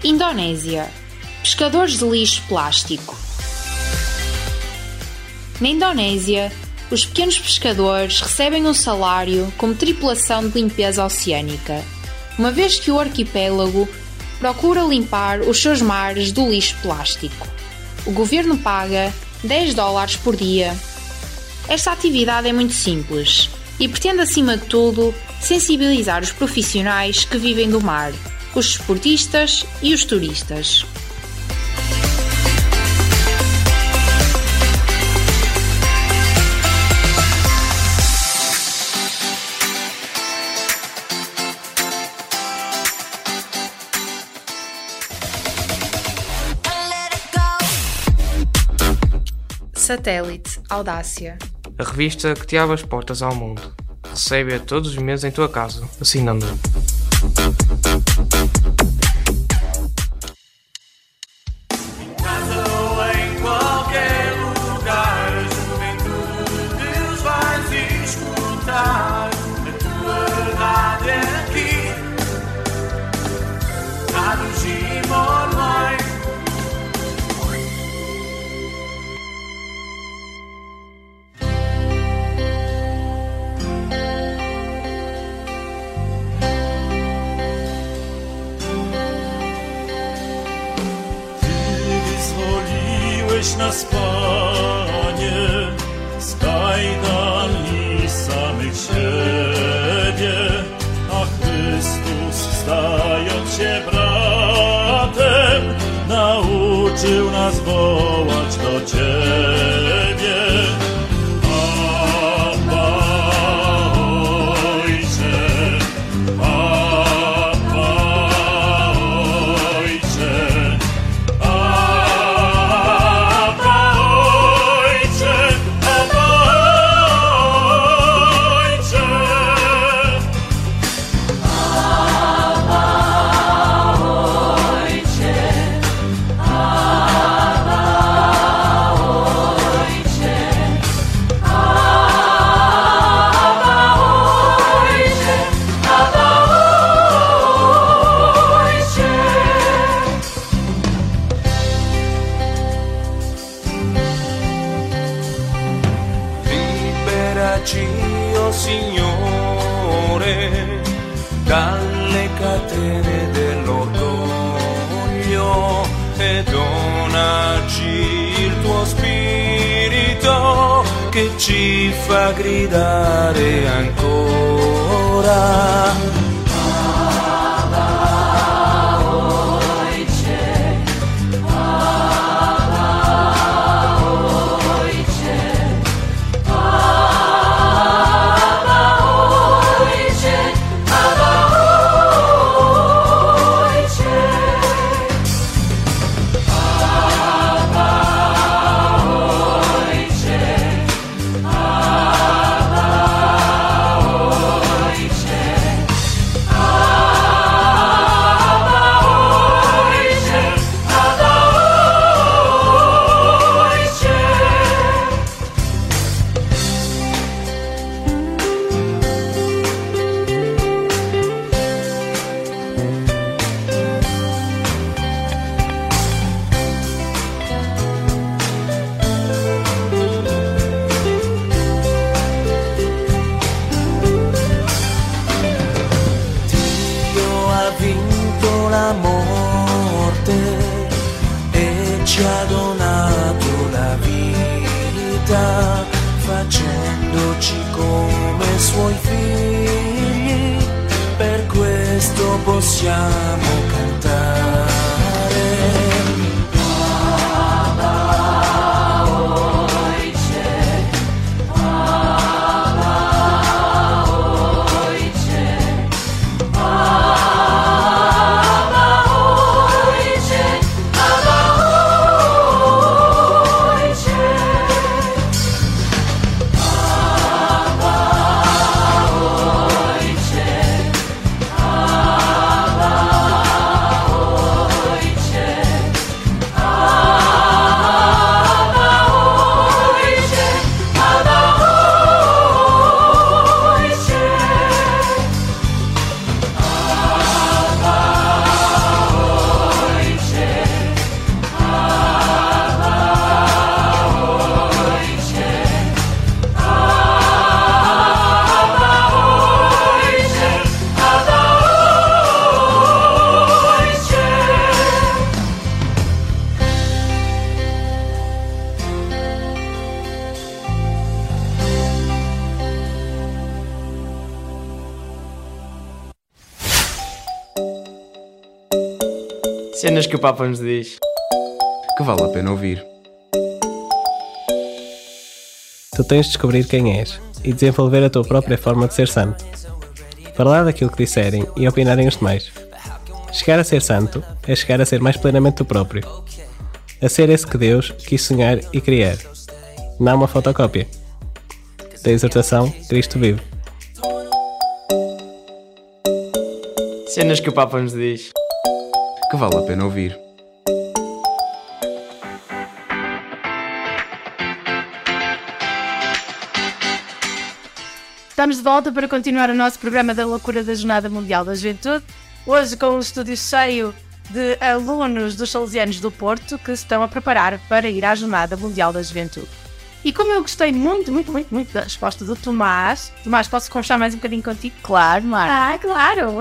Indonésia. Pescadores de lixo plástico. Na Indonésia, os pequenos pescadores recebem um salário como tripulação de limpeza oceânica, uma vez que o arquipélago procura limpar os seus mares do lixo plástico. O governo paga 10 dólares por dia. Esta atividade é muito simples e pretende, acima de tudo, sensibilizar os profissionais que vivem do mar, os esportistas e os turistas. Satélite Audácia. A revista que te abre as portas ao mundo. Recebe-a todos os meses em tua casa, assinando. Wołać do Ciebie. Catene dell'orgoglio e donaci il tuo spirito che ci fa gridare ancora. Que o Papa nos diz. Que vale a pena ouvir. Tu tens de descobrir quem és e desenvolver a tua própria forma de ser santo. Falar daquilo que disserem e opinarem os demais. Chegar a ser santo é chegar a ser mais plenamente tu próprio. A ser esse que Deus quis sonhar e criar. Não uma fotocópia. Da exortação, Cristo vive. Cenas que o Papa nos diz. Que vale a pena ouvir. Estamos de volta para continuar o nosso programa da loucura da Jornada Mundial da Juventude. Hoje com o estúdio cheio de alunos dos Salesianos do Porto que se estão a preparar para ir à Jornada Mundial da Juventude. E como eu gostei muito, muito, muito, muito da resposta do Tomás, Tomás, posso conversar mais um bocadinho contigo? Claro, Marco. Ah, claro!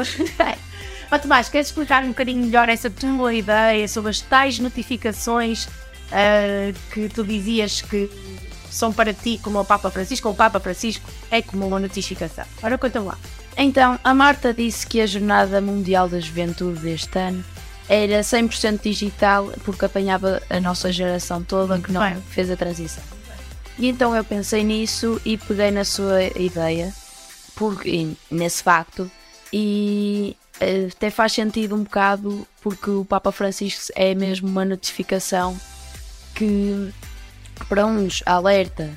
Ó Tomás, queres explicar um bocadinho melhor essa tua ideia sobre as tais notificações ah, que tu dizias que são para ti como o Papa Francisco, ou o Papa Francisco é como uma notificação? Ora, conta lá. Então, a Marta disse que a Jornada Mundial da Juventude deste ano era 100% digital porque apanhava a nossa geração toda que não fez a transição. E então eu pensei nisso e peguei na sua ideia, porque, nesse facto, e até faz sentido um bocado porque o Papa Francisco é mesmo uma notificação que para uns alerta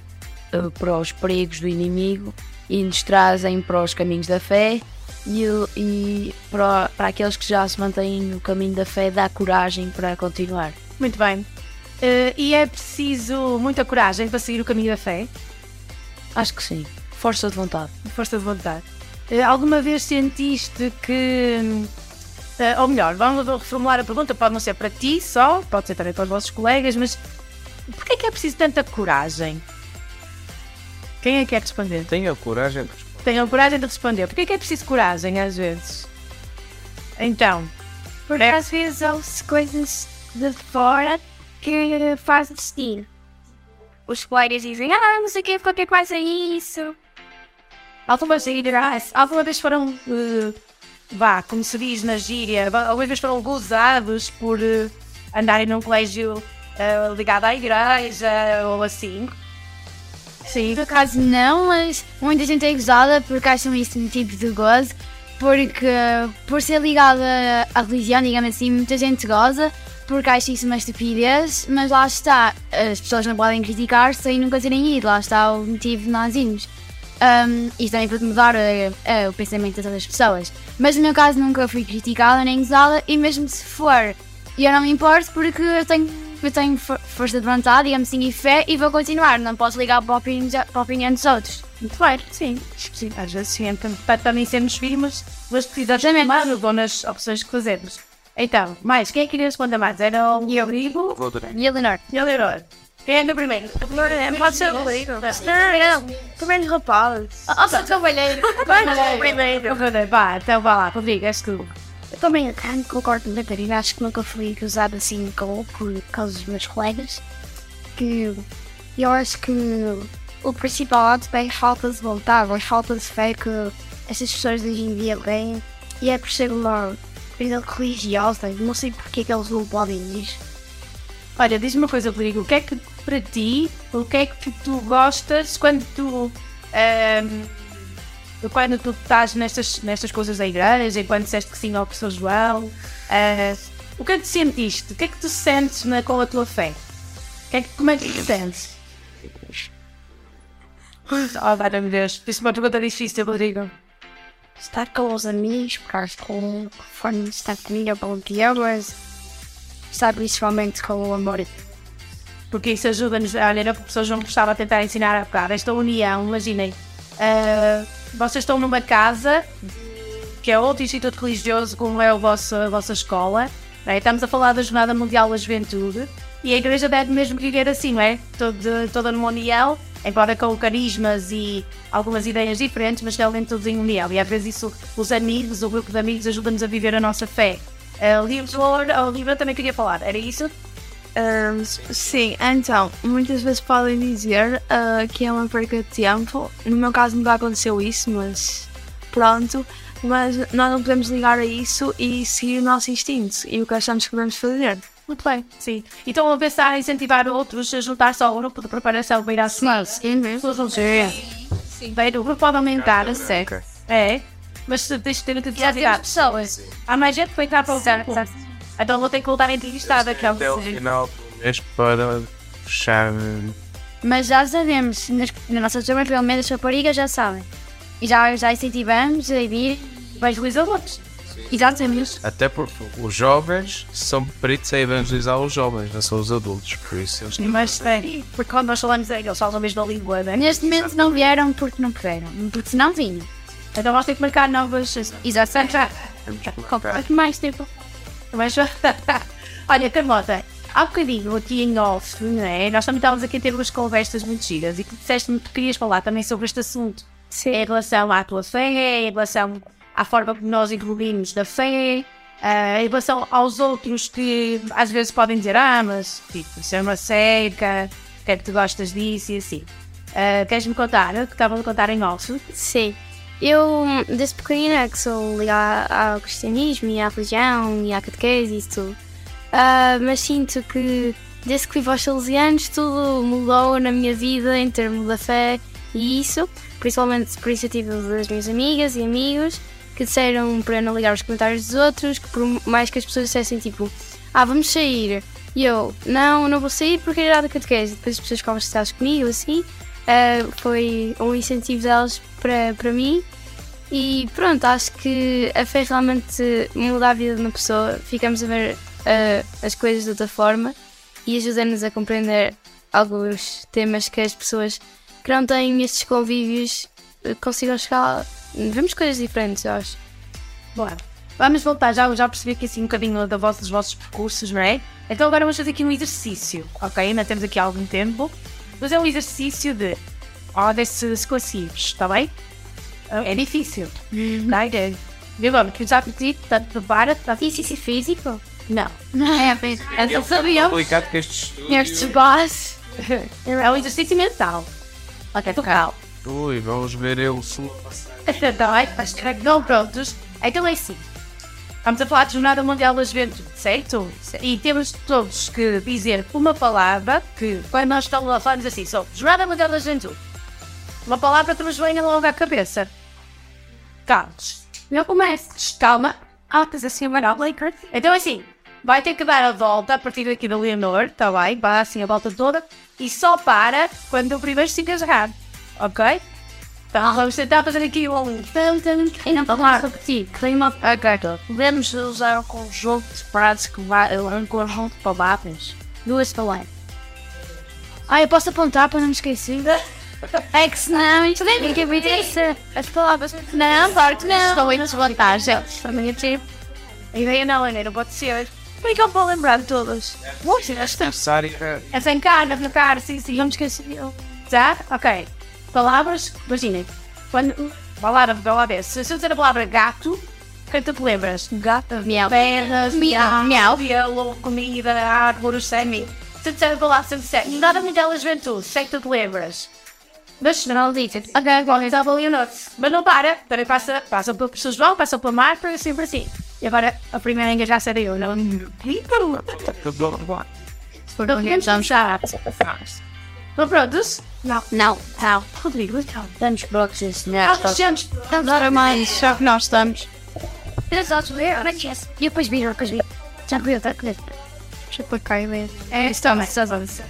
eh, para os perigos do inimigo e nos trazem para os caminhos da fé e, e para, para aqueles que já se mantêm no caminho da fé dá coragem para continuar. Muito bem. Eh, e é preciso muita coragem para seguir o caminho da fé? Acho que sim. Força de vontade. Força de vontade. Eh, alguma vez sentiste que. eh, ou melhor, vamos reformular a pergunta, pode não ser para ti só, pode ser também para os vossos colegas, mas porquê é que é preciso tanta coragem? Quem é que quer responder? Tenha coragem de responder. Tenham coragem de responder. Porquê é que é preciso coragem às vezes? Então, Porque às vezes ouve-se coisas de fora que fazem destino. Os colegas dizem, ah, não sei o que, qualquer coisa é isso. Alguma vez, alguma vez foram, eh, vá, como se diz na gíria, alguma vez foram gozados por eh, andarem num colégio eh, ligado à igreja ou assim? Sim. Por acaso não, mas muita gente é gozada porque acham isso um tipo de gozo. Porque por ser ligada à religião, digamos assim, muita gente goza porque acha isso uma estupidez, mas lá está, as pessoas não podem criticar sem nunca terem ido, lá está o motivo de nós irmos. Um, isto também pode mudar eh, eh, o pensamento das outras pessoas. Mas no meu caso nunca fui criticada nem gozada e mesmo se for, eu não me importo porque eu tenho, eu tenho for- força de vontade, digamos assim, e fé e vou continuar, não posso ligar para a opinião, para a opinião dos outros. Muito bem, sim. sim. Às vezes sim, para, para também sermos firmes nas decisões que tomamos ou nas opções que fazemos. Então, mais, quem é que queria responder mais? Era o Rodrigo e a Leonor. e a Leonor. Quem é que é primeiro? Pode ser o Rodrigo. Não, não, primeiro rapaz. Ah, sou cavalheiro. Primeiro. Vá, então vá lá, Rodrigo, és tu. Eu também ah, concordo com a Catarina, acho que nunca fui usado assim com por causa dos meus colegas. Que eu acho que o principal é a falta de vontade, a falta de fé que essas pessoas hoje em dia têm. E é por ser uma vida religiosa, não sei porque é que eles não podem ir. Olha, diz-me uma coisa, Rodrigo, o que é que para ti, o que é que tu gostas quando tu. ehm, quando tu estás nestas, nestas coisas da igreja, enquanto disseste que sim ao professor João, eh, o que é que tu sentiste? O que é que tu sentes na, com a tua fé? O que é que, como é que tu sentes? Oh, vai, meu Deus, isso é uma pergunta difícil, Rodrigo. Estar com os amigos, porque com conforme estar comigo é bom dia, mas estar principalmente com o amor. Porque isso ajuda-nos. Olha, era o que o professor a tentar ensinar há bocado. Esta união, imaginem. ah, vocês estão numa casa que é outro instituto religioso, como é o vosso, a vossa escola. não é? Estamos a falar da Jornada Mundial da Juventude e a igreja deve mesmo viver assim, não é? Toda, toda numa união, embora com carismas e algumas ideias diferentes, mas realmente todos em união. E às vezes isso, os amigos, o grupo de amigos, ajuda-nos a viver a nossa fé. Uh, Livro, a Olivia também queria falar, era isso? Sim, então, muitas vezes podem dizer ah, que é uma perca de tempo. No meu caso nunca aconteceu isso, mas pronto. Mas nós não podemos ligar a isso e seguir o nosso instinto e o que achamos que devemos fazer. Muito bem, sim. E estão a pensar em incentivar outros a juntar-se ao grupo de preparação para ir à semana. Sim, Sim. Bem, o grupo pode aumentar, a sério. É, mas deixa de ter temos pessoas. Há mais gente que vai entrar para o grupo. Então vou ter que voltar a entrevistada, que é o Até o final do mês para fechar. Mas já sabemos, nas, na nossa turma, pelo menos as raparigas já sabem. E já, já incentivamos a vir. Evangelizar outros. Exatamente. Até porque os jovens são peritos a evangelizar os jovens, não são os adultos, por isso eles Mas bem, porque quando nós falamos eles falam a mesma língua, né? Neste momento não vieram porque não puderam, porque senão vinham. Então vamos ter que marcar novas. Exatamente. Quanto mais tempo. Mas, olha, Carlota, há bocadinho aqui em off, não é? Nós também estávamos aqui a ter umas conversas muito giras e que disseste-me que querias falar também sobre este assunto. Sim. Em relação à tua fé, em relação à forma como nós evoluímos da fé, ah, em relação aos outros que às vezes podem dizer, ah, mas tipo, isso é uma seca, que é que tu gostas disso e assim. Ah, Queres-me contar? Que estavam a contar em off? Sim. Eu, desde pequenina, que sou ligada ao cristianismo e à religião e à catequese e isso tudo. Ah, mas sinto que, desde que fui para os salesianos, tudo mudou na minha vida em termos da fé e isso, principalmente por iniciativa das minhas amigas e amigos, que disseram para não ligar os comentários dos outros, que por mais que as pessoas dissessem tipo, ah, vamos sair. E eu, não, não vou sair porque era da catequese. Depois as pessoas ficavam chateadas comigo, assim. Ah, foi um incentivo delas para, para mim. E pronto, acho que a fé realmente muda a vida de uma pessoa. Ficamos a ver ah, as coisas de outra forma e ajuda-nos a compreender alguns temas que as pessoas que não têm estes convívios eh, consigam chegar. Vemos coisas diferentes, eu acho. Bora. Vamos voltar, já, já percebi aqui assim um bocadinho da vossa, dos vossos percursos, não é? Então agora vamos fazer aqui um exercício, ok? Ainda temos aqui algum tempo. Mas é um exercício de ordem se, se conseguires, está bem? É difícil. Tá? É- Vigor, que já pedi, tanto tá Exercício físico? Não. Não é bem. Então sabiam Complicado que estes. estes boss é um exercício mental. Ok, total. Ui, vamos ver eu sul. Então, é, mas que não prontos. Então é assim. Vamos a falar de Jornada Mundial da Juventude, certo? E temos todos que dizer uma palavra que, quando nós estamos a falar, assim, só Jornada Mundial da Juventude. Uma palavra que nos venha logo à cabeça. Calma. Eu começo. Calma. Ah, tens assim a não. Então assim, vai ter que dar a volta a partir daqui da Leonor, tá bem? Vai assim a volta toda e só para quando o primeiro se engasgar. Ok? Então vamos tentar fazer aqui um. E não falar repetir, tem uma. Ok, podemos usar um conjunto de frases que vai. um conjunto de palavras. Duas palavras. Ah, eu posso apontar para não me esquecer? É que senão isto nem fica bem as palavras. Não, claro que não. Estou em desvantagem. Também assim. A ideia não, Ana, não pode ser. Como é que eu vou lembrar de todas? Poxa, esta. Necessário. É sem cara, na cara, sim, sim. Não me esqueci. Já? Ok. Palavras, imaginem. Quando. Palavra, palavra, se eu dizer a palavra gato, que tu te lembras? Gato, Miau. pernas, Miau. miau, pelo, comida, árvore, semi. Se eu disser a palavra, se eu disser nada me dela juventude, sei que tu te lembras. Mas não dizem, ok, agora estava ali o nosso. Mas não para, também passa, passa pelo professor João, passa pela Marta, é sempre assim. E agora a primeira a engajar será eu, não? Vamos começar. Estão prontos? Não. Não. Não. Rodrigo, então. Estamos prontos, sim, senhor. Ah, gente, Agora mais, só que nós estamos. E depois vira, depois vira. Já viu, tá com Deixa eu cá e ver. É, também.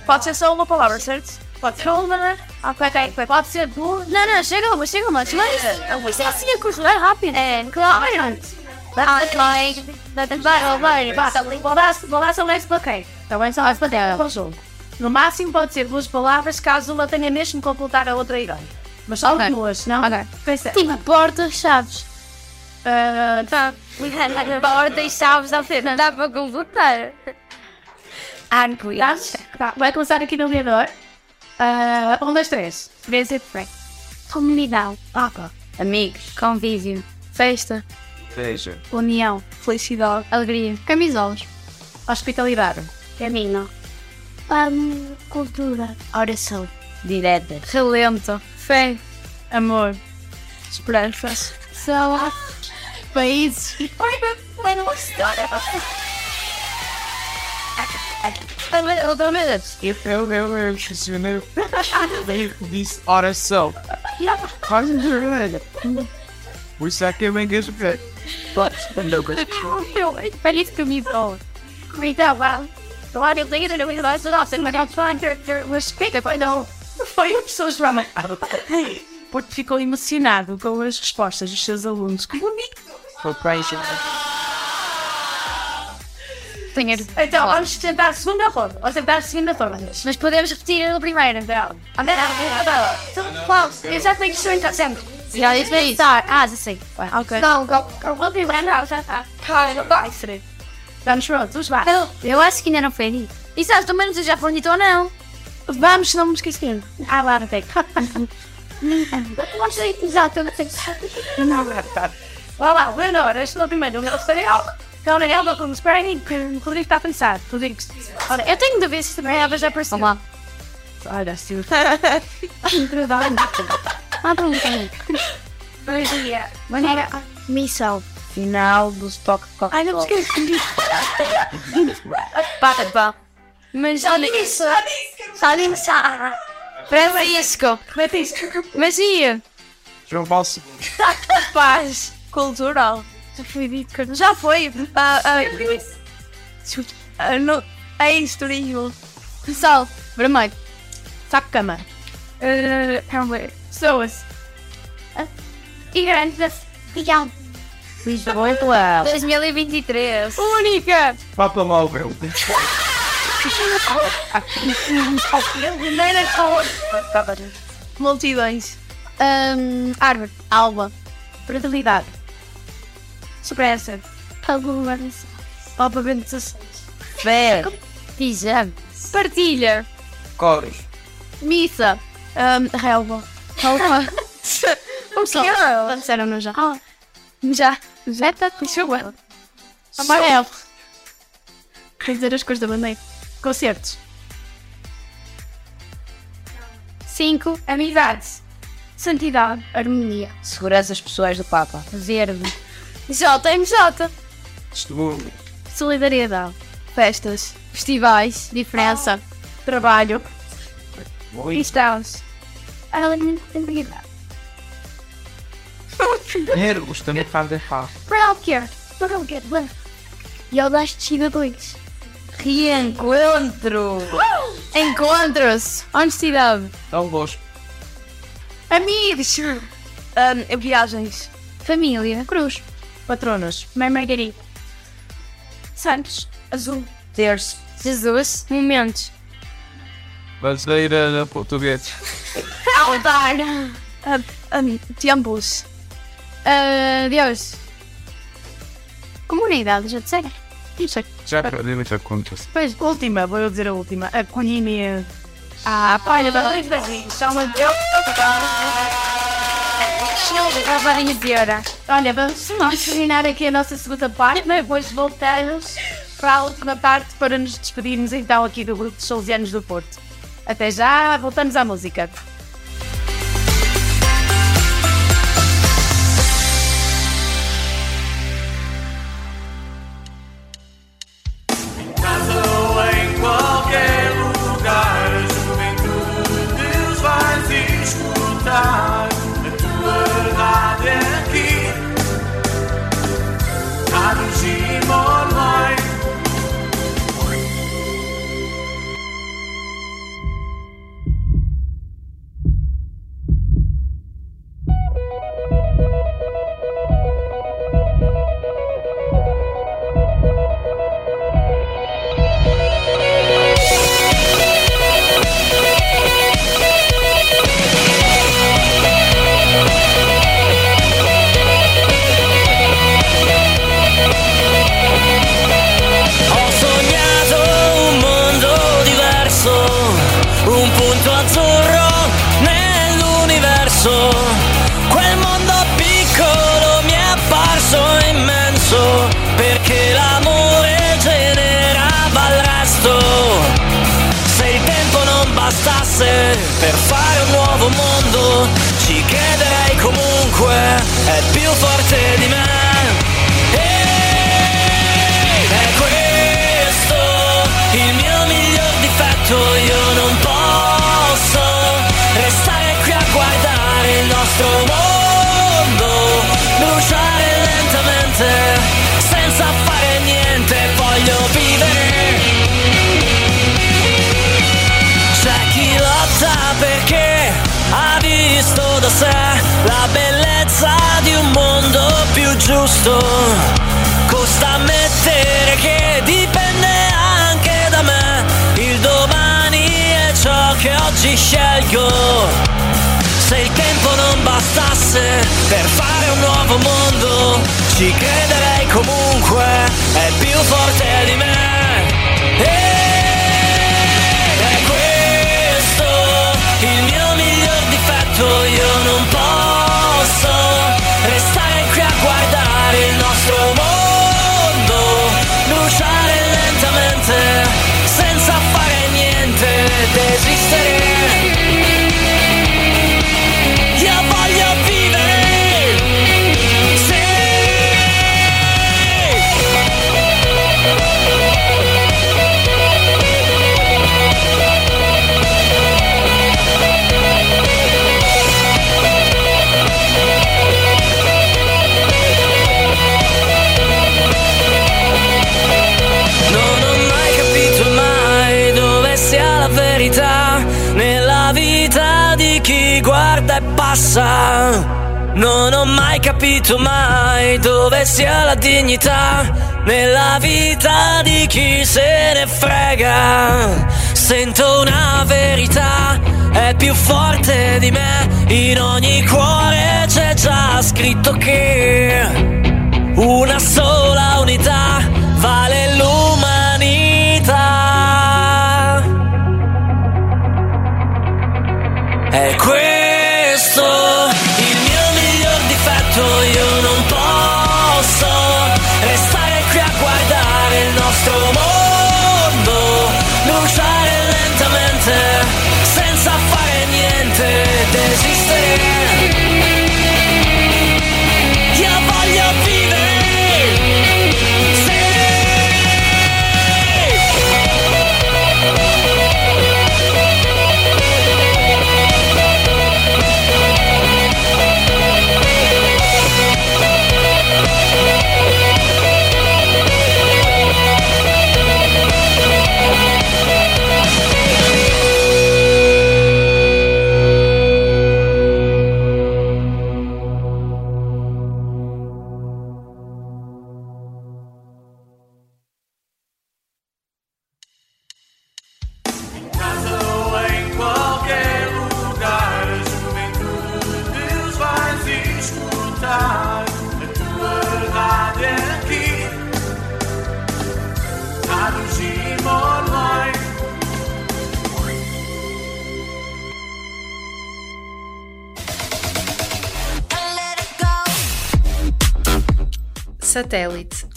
Pode ser só uma palavra, certo? Pode ser uma, né? Ok, ok. Pode ser duas. Não, não, chega uma, chega uma. Chega uma. Isso é assim, a coisa é rápida. É, claro. Vou dar, vou dar só next ok. Tá bem? Só esse para jogo. No máximo pode ser duas palavras caso uma tenha mesmo que completar a outra ideia. Mas só Ok. duas, não? Ok. Pensa. Tipo, portas, chaves. Ah, tá. Portas, chaves, não sei, não dá para completar. Ah, não Tá? Tá. Vai começar aqui no vereador. Uh, um, dois, três. Se é Comunidade. Ah, pá. Amigos. Convívio. Festa. Veja. União. Felicidade. Alegria. Camisolas. Hospitalidade. Caminho. Um, cultura. Oração. Direta. Relento. Fé. Amor. Esperança. Saúde. Países. Oi, não história. Outra vez. Eu, eu, eu, eu, funcionei. Disse oração. Por isso é que eu me engajo bem. Eu, feliz camisola. Então, vá. Eu tenho que dar isso, nossa, mas não fã, respeita, pai, não. Foi o professor João. Porque ficou emocionado com as respostas dos seus alunos. Que bonito. Foi para isso. Então, vamos tentar a segunda ronda. Vamos tentar a segunda ronda. Mas podemos repetir a primeira, então. Então, Klaus, eu já tenho que sentar sempre. Já isso é isso. Ah, já sei. Ok. Não, go, go, vou primeiro, não, já está. Cara, vai ser. Vamos prontos, vá. Eu, eu acho que ainda não foi dito. E sabes, também não sei se já foi dito ou não. Vamos, senão me esquecer. Ah, lá, não tem. Não sei, exato, não sei. Não, não, tá. Vá lá, Leonor, este é o primeiro. O Gabriel. Então, Daniel, como espera aí, que o Rodrigo está a pensar. Rodrigo, Olha, eu tenho de ver se também ela já apareceu. Vamos lá. olha, se o. Ah, pronto, também. Maneira, missão. Final do estoque de Ai, não me esqueci. Bata, pá. Mas olha isso. Olha isso. Francisco. Mas ia. João Paulo II. Paz cultural. Já foi dito. Já foi. Ah, ah, ah, é Estoril. Sol. Vermelho. Saco cama. Uh, pessoas. Igreja. Legal. Lisboa. 2023. Única. Papa Móvel. Multidões. Um, árvore. Alba. Fertilidade. Expressa. Pagulares. Alfabetização. Fé. Pijama. Partilha. Cores. Missa. Um, relva. Relva. O que é? Disseram-nos já. Já. Zeta Teixeira. Amarelo. Quer dizer as cores da bandeira. Concertos. 5. Amizade. Santidade. Harmonia. Seguranças pessoais do Papa. Verde. J. MJ. Solidariedade. Festas. Festivais. Diferença. Trabalho. Cristãos. Alimentaridade. Dinheiro, os também fazem fácil. Healthcare. Healthcare. E audacity 2. Reencontro. Encontros. Honestidade. Dá um gosto. Amigos. Um, viagens. Família. Cruz. Patronos. Mãe Margarida. Santos. Azul. Terço. Jesus. Momentos. Brasileira na português. Altar. Uh, um, tempos. Uh, Deus. Comunidade, já disseram? Não sei. Já perdi muita conta. Pois, última, vou eu dizer a última. A Conini. Ah, olha, Chama de Olha, vamos nós terminar aqui a nossa segunda parte, né? depois voltamos para a última parte para nos despedirmos então aqui do grupo de Salesianos do Porto. Até já, voltamos à música. perfecto. Scelgo. Se il tempo non bastasse per fare un nuovo mondo, ci crederei comunque, è più forte di me. Ed è questo il mio miglior difetto, io non posso restare qui a guardare il nostro mondo bruciare lentamente senza fare niente ed capito mai dove sia la dignità nella vita di chi se ne frega. Sento una verità, è più forte di me. In ogni cuore c'è già scritto che una sola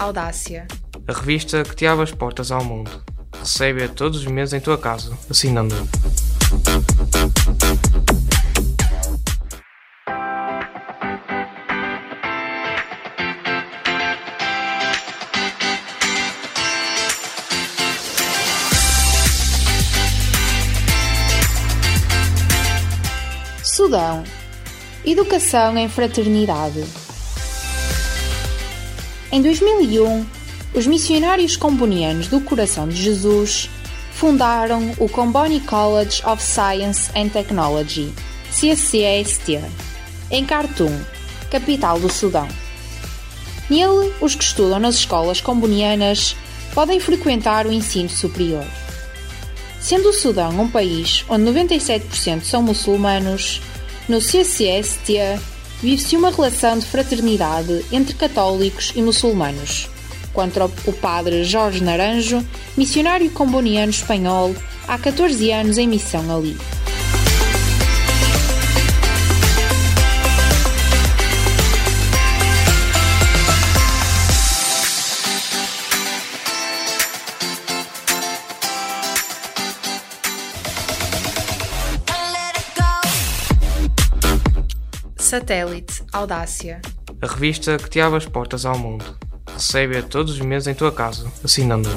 Audácia. A revista que te abre as portas ao mundo. Recebe-a todos os meses em tua casa, assinando. Sudão. Educação em fraternidade. Em 2001, os missionários combonianos do Coração de Jesus fundaram o Comboni College of Science and Technology, CSCST, em Khartoum, capital do Sudão. Nele, os que estudam nas escolas combonianas podem frequentar o ensino superior. Sendo o Sudão um país onde 97% são muçulmanos, no CCST vive-se uma relação de fraternidade entre católicos e muçulmanos. Ao o padre Jorge Naranjo, missionário comboniano espanhol, há 14 anos em missão ali. Satélite Audácia. A revista que te abre as portas ao mundo. Recebe-a todos os meses em tua casa, assinando.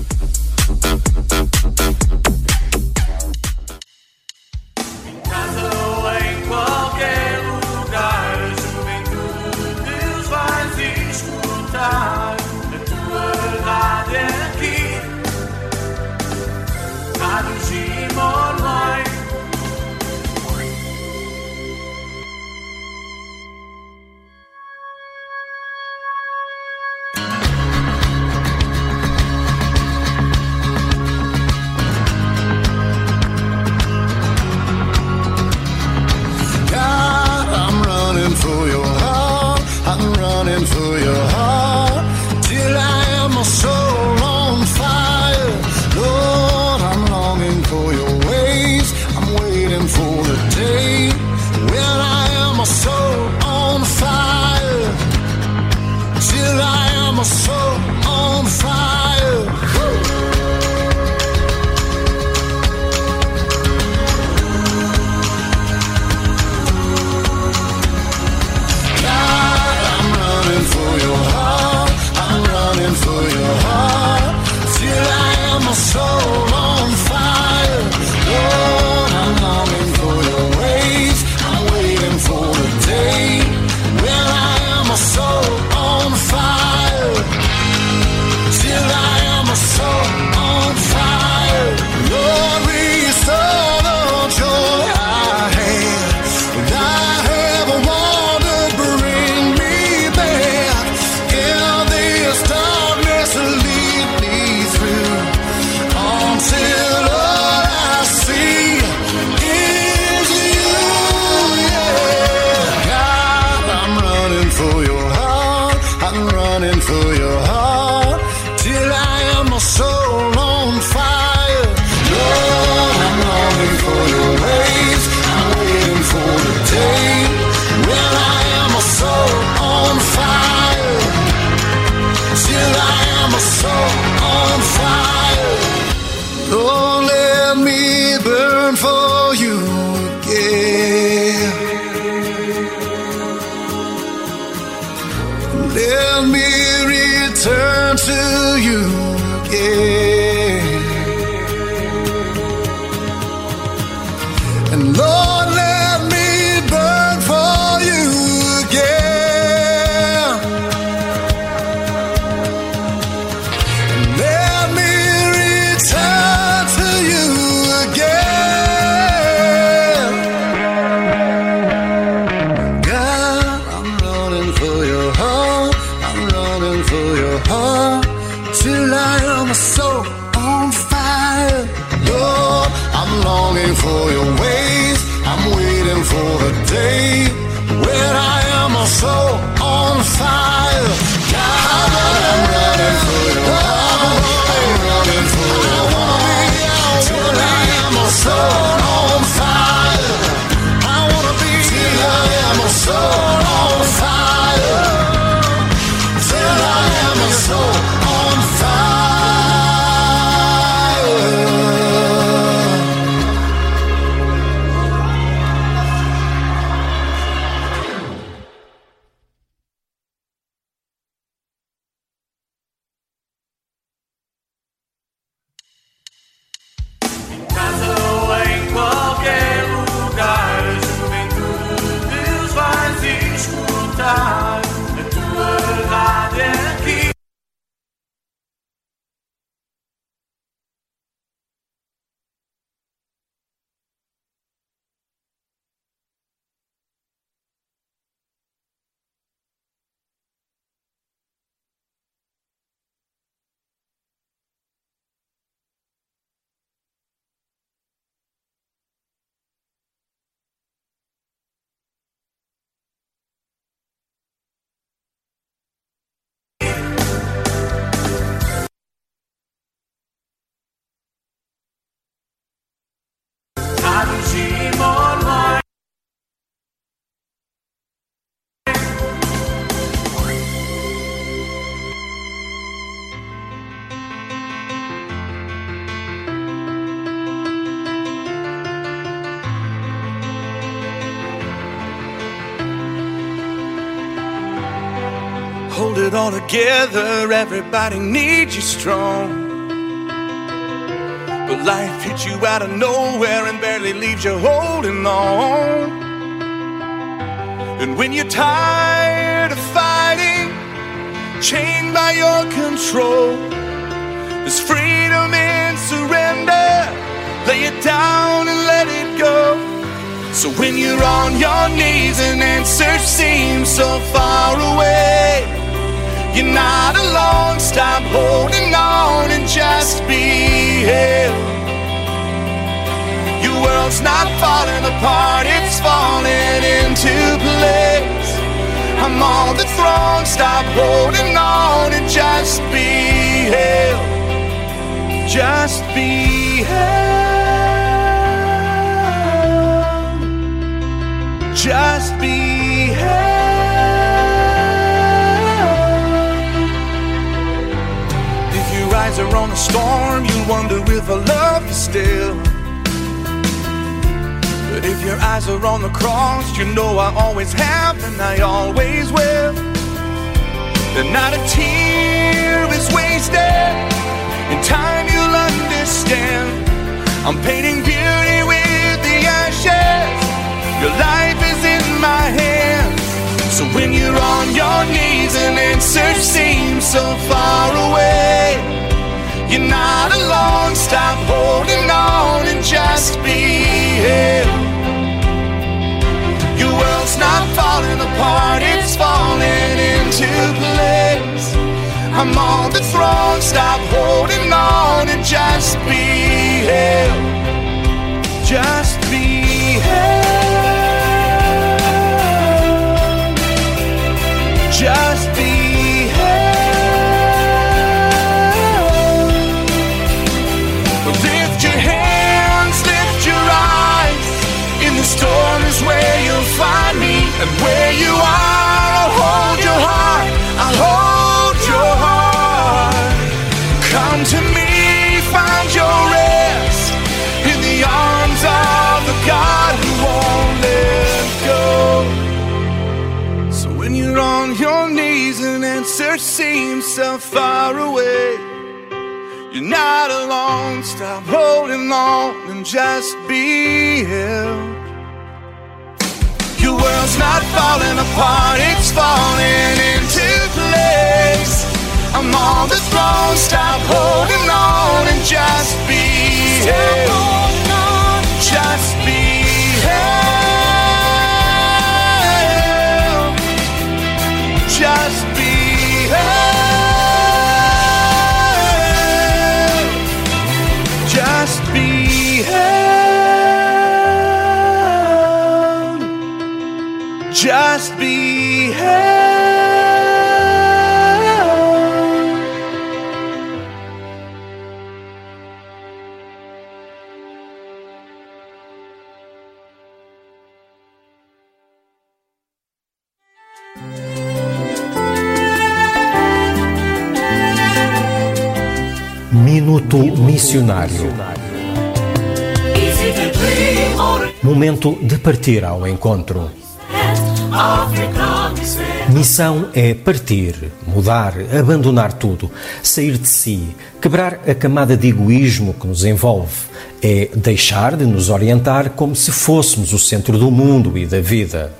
It all together, everybody needs you strong. But life hits you out of nowhere and barely leaves you holding on. And when you're tired of fighting, chained by your control, there's freedom in surrender. Lay it down and let it go. So when you're on your knees and answers seem so far away, you're not alone. Stop holding on and just be held. Your world's not falling apart, it's falling into place. I'm on the throne. Stop holding on and just be held. Just be held. Just be eyes are on the storm, you wonder if I love you still. But if your eyes are on the cross, you know I always have and I always will. That not a tear is wasted. In time you'll understand. I'm painting beauty with the ashes. Your life is in my hands. So when you're on your knees and answers seem so far away, you're not alone. Stop holding on and just be held. Your world's not falling apart, it's falling into place. I'm on the throne, stop holding on and just be held. Just be held. Just And where you are, I'll hold your heart. I'll hold your heart. Come to me, find your rest. In the arms of the God who won't let go. So when you're on your knees and answer seems so far away, You're not alone. Stop holding on and just be held. World's not falling apart, it's falling into place. I'm on the throne, stop holding on and just be held. Just be held. Just be held. Just be held. Just be. Minuto Missionário. Momento de partir ao encontro. Missão é partir, mudar, abandonar tudo, sair de si, quebrar a camada de egoísmo que nos envolve. É deixar de nos orientar como se fôssemos o centro do mundo e da vida.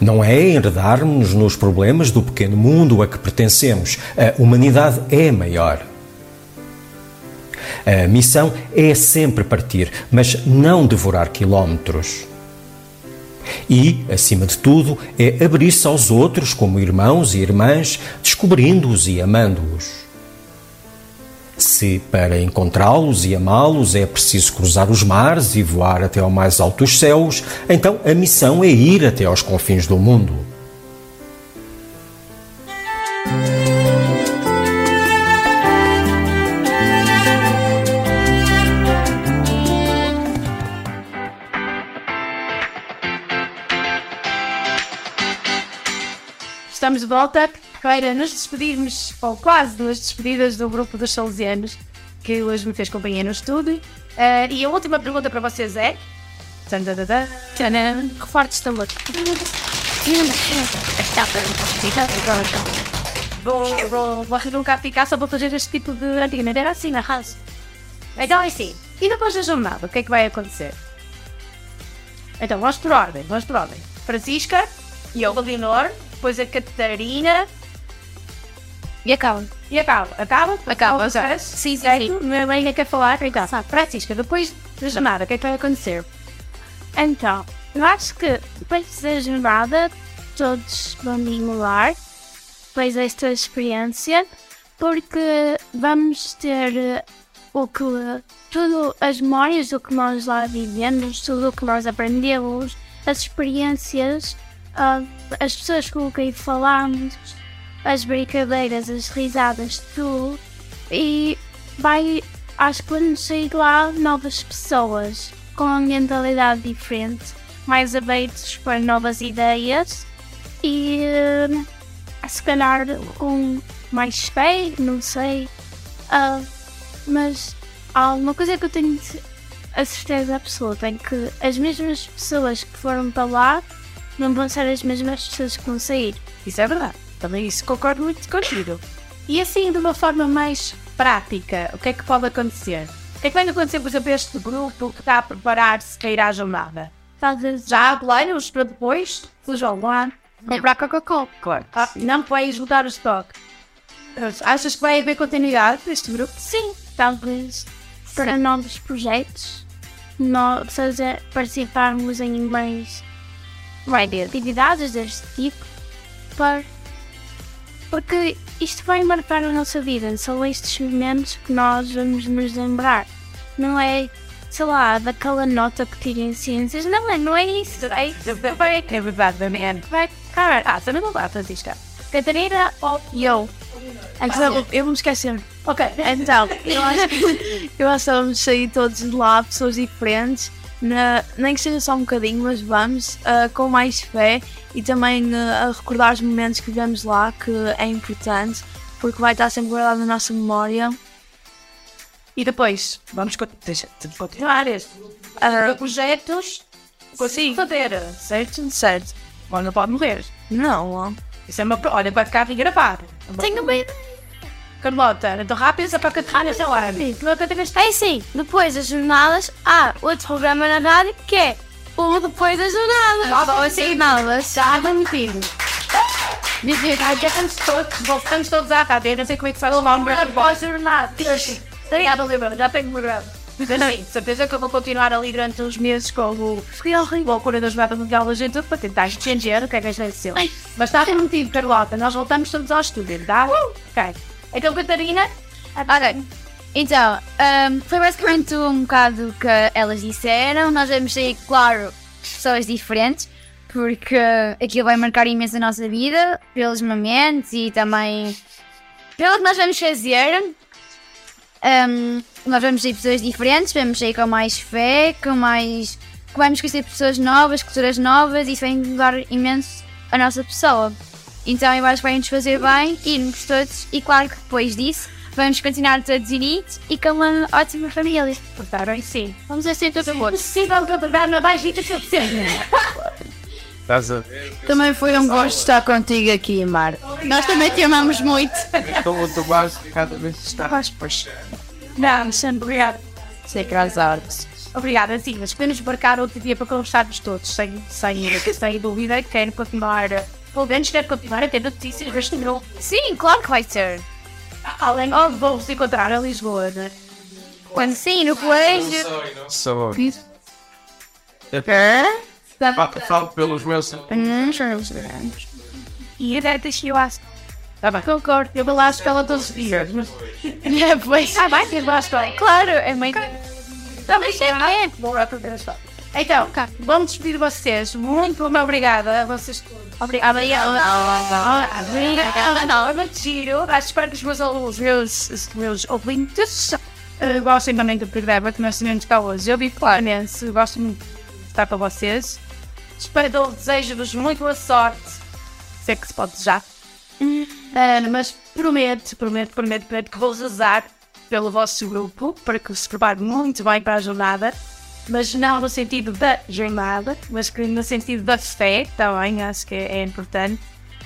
Não é enredarmos nos problemas do pequeno mundo a que pertencemos. A humanidade é maior. A missão é sempre partir, mas não devorar quilómetros. E, acima de tudo, é abrir-se aos outros como irmãos e irmãs, descobrindo-os e amando-os. Se para encontrá-los e amá-los é preciso cruzar os mares e voar até ao mais altos céus, então a missão é ir até aos confins do mundo. Estamos de volta para nos despedirmos, ou quase nos despedidas do grupo dos Salesianos, que hoje me fez companhia no estúdio. Eh, e a última pergunta para vocês é. Refortes tambor. Vou, vou, vou arrancar ficar só para fazer este tipo de. Antigamente era assim na raça. Então é assim. E depois da jornada, o que é que vai acontecer? Então, vamos por ordem, vamos por ordem. Francisca, e eu, Leonor, depois a Catarina. E acaba. E acaba. Acaba? Acaba, Ok. ok. Sim, sim. Minha mãe quer falar, então. Francisca, depois da jornada, o que é que vai acontecer? Então, eu acho que depois da jornada todos vão mimolar depois desta experiência porque vamos ter eh, o que tudo as memórias do que nós lá vivemos, tudo o que nós aprendemos, as experiências, ah, as pessoas com quem falamos, as brincadeiras, as risadas, tudo. E vai, acho que vamos sair lá novas pessoas com uma mentalidade diferente, mais abertos para novas ideias e eh, se calhar com mais fé, não sei. Ah, mas há uma coisa que eu tenho a certeza absoluta é que as mesmas pessoas que foram para lá não vão ser as mesmas pessoas que vão sair. Isso é verdade. Também isso concordo muito contigo. E assim, de uma forma mais prática, o que é que pode acontecer? O que é que vai acontecer, por exemplo, este grupo que está a preparar-se para ir à jornada? Já há planos para depois João lá? Comprar Coca-Cola. Claro. Ah, não vai esgotar o estoque. Achas que vai haver continuidade deste grupo? Sim, talvez para novos projetos, no, seja participarmos em mais vai ter atividades deste tipo, para, porque isto vai marcar a nossa vida, são estes momentos que nós vamos nos lembrar, não é, sei lá, daquela nota que tirei em ciências, não é, não é isso, é isso, vai, É verdade, Damiano. vai ficar, Ah, você não vai, Francisca. Catarina ou eu. Então, eu vou me esquecer. Ok, então, eu acho que eu acho que vamos sair todos de lá, pessoas diferentes, na- nem que seja só um bocadinho, mas vamos ah, com mais fé e também ah, a recordar os momentos que vivemos lá, que é importante, porque vai estar sempre guardado na nossa memória. E depois, vamos continuar este. Ah, projetos, consigo fazer, certo? Certo. Mas não pode morrer. Não. Isso é uma. Olha, vai ficar gravado. Tenho bem. Carlota, então rápido para cantar essa hora. É sim, depois das jornadas há outro programa na rádio que é o depois das jornadas. Ah, bom, assim, não, já mantido. Dizer, ai, já estamos todos, voltamos todos à rádio, eu não sei como é que fala o nome, mas após jornadas. Obrigada, Oliver, já tenho programa. Mas sim, certeza que eu vou continuar ali durante uns meses com o Real Loucura da Jogada Mundial da Gente para tentar entender o que é que aconteceu. Mas está prometido, Carlota, nós voltamos todos ao estúdio, tá? Ok. Então, Catarina, Ok, então, ahm, foi basicamente um bocado o que elas disseram. Nós vamos sair, claro, pessoas diferentes, porque aquilo vai marcar imenso a nossa vida, pelos momentos e também pelo que nós vamos fazer. Ahm, nós vamos ser pessoas diferentes, vamos sair com mais fé, com mais. vamos conhecer pessoas novas, culturas novas, e isso vai mudar imenso a nossa pessoa. Então eu acho que vai nos fazer bem, irmos todos, e claro que depois disso vamos continuar todos unidos e com uma ótima família. Portaram sim. Vamos assim todos juntos. Possível que eu pegar na baixita se eu Estás a ver? Também foi um gosto estar contigo aqui, Mar. Nós também te amamos muito. Estou muito baixo, cada vez estás. Pois. Não, Alexandre, obrigada. Sei que às horas. Obrigada, sim, mas podemos marcar outro dia para conversarmos todos, sem, sem, sem dúvida. Quero continuar, pelo menos quero continuar a ter notícias deste novo. Sim, claro que vai ser. Além de vou-vos encontrar a Lisboa, né? Quando sim, no colégio. Não sou. Hã? Fa- Falo pelos meus. E a data que eu acho. Tá bem. Concordo, eu vou lá à escola todos os dias, mas. É, pois. Ah, vai ter lá à escola. Claro, é mãe. Também é bem. Vou lá para ver a escola. Então, vamos despedir vocês. Muito obrigada a vocês todos. Obrigada. Obrigada. Acho espero que os meus, os meus, meus ouvintes eh, gostem também do programa que nós temos cá hoje. Eu vi claramente, gosto muito de estar com vocês. Espero, desejo-vos muito boa sorte. Sei que se pode desejar. Eh, mas prometo, prometo, prometo, prometo que vou rezar pelo vosso grupo para que se prepare muito bem para a jornada. Mas não no sentido da jornada, mas no sentido da fé também, acho que é importante.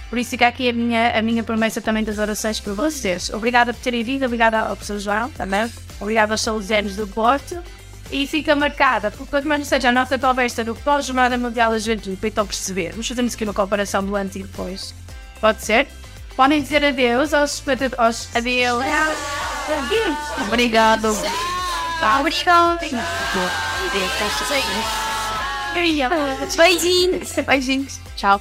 Por isso fica aqui a minha, a minha promessa também das orações por vocês. Obrigada por terem vindo, obrigada ao professor João também, obrigada aos salesianos do Porto. E fica marcada, porque quanto mais seja a nossa conversa no pós-Jornada Mundial da Juventude, para então perceber. Vamos fazermos aqui uma comparação do antes e depois. Pode ser? Podem dizer adeus aos. Aos... Adeus. Obrigado. Obrigado. Beijinhos. Beijinhos. Tchau.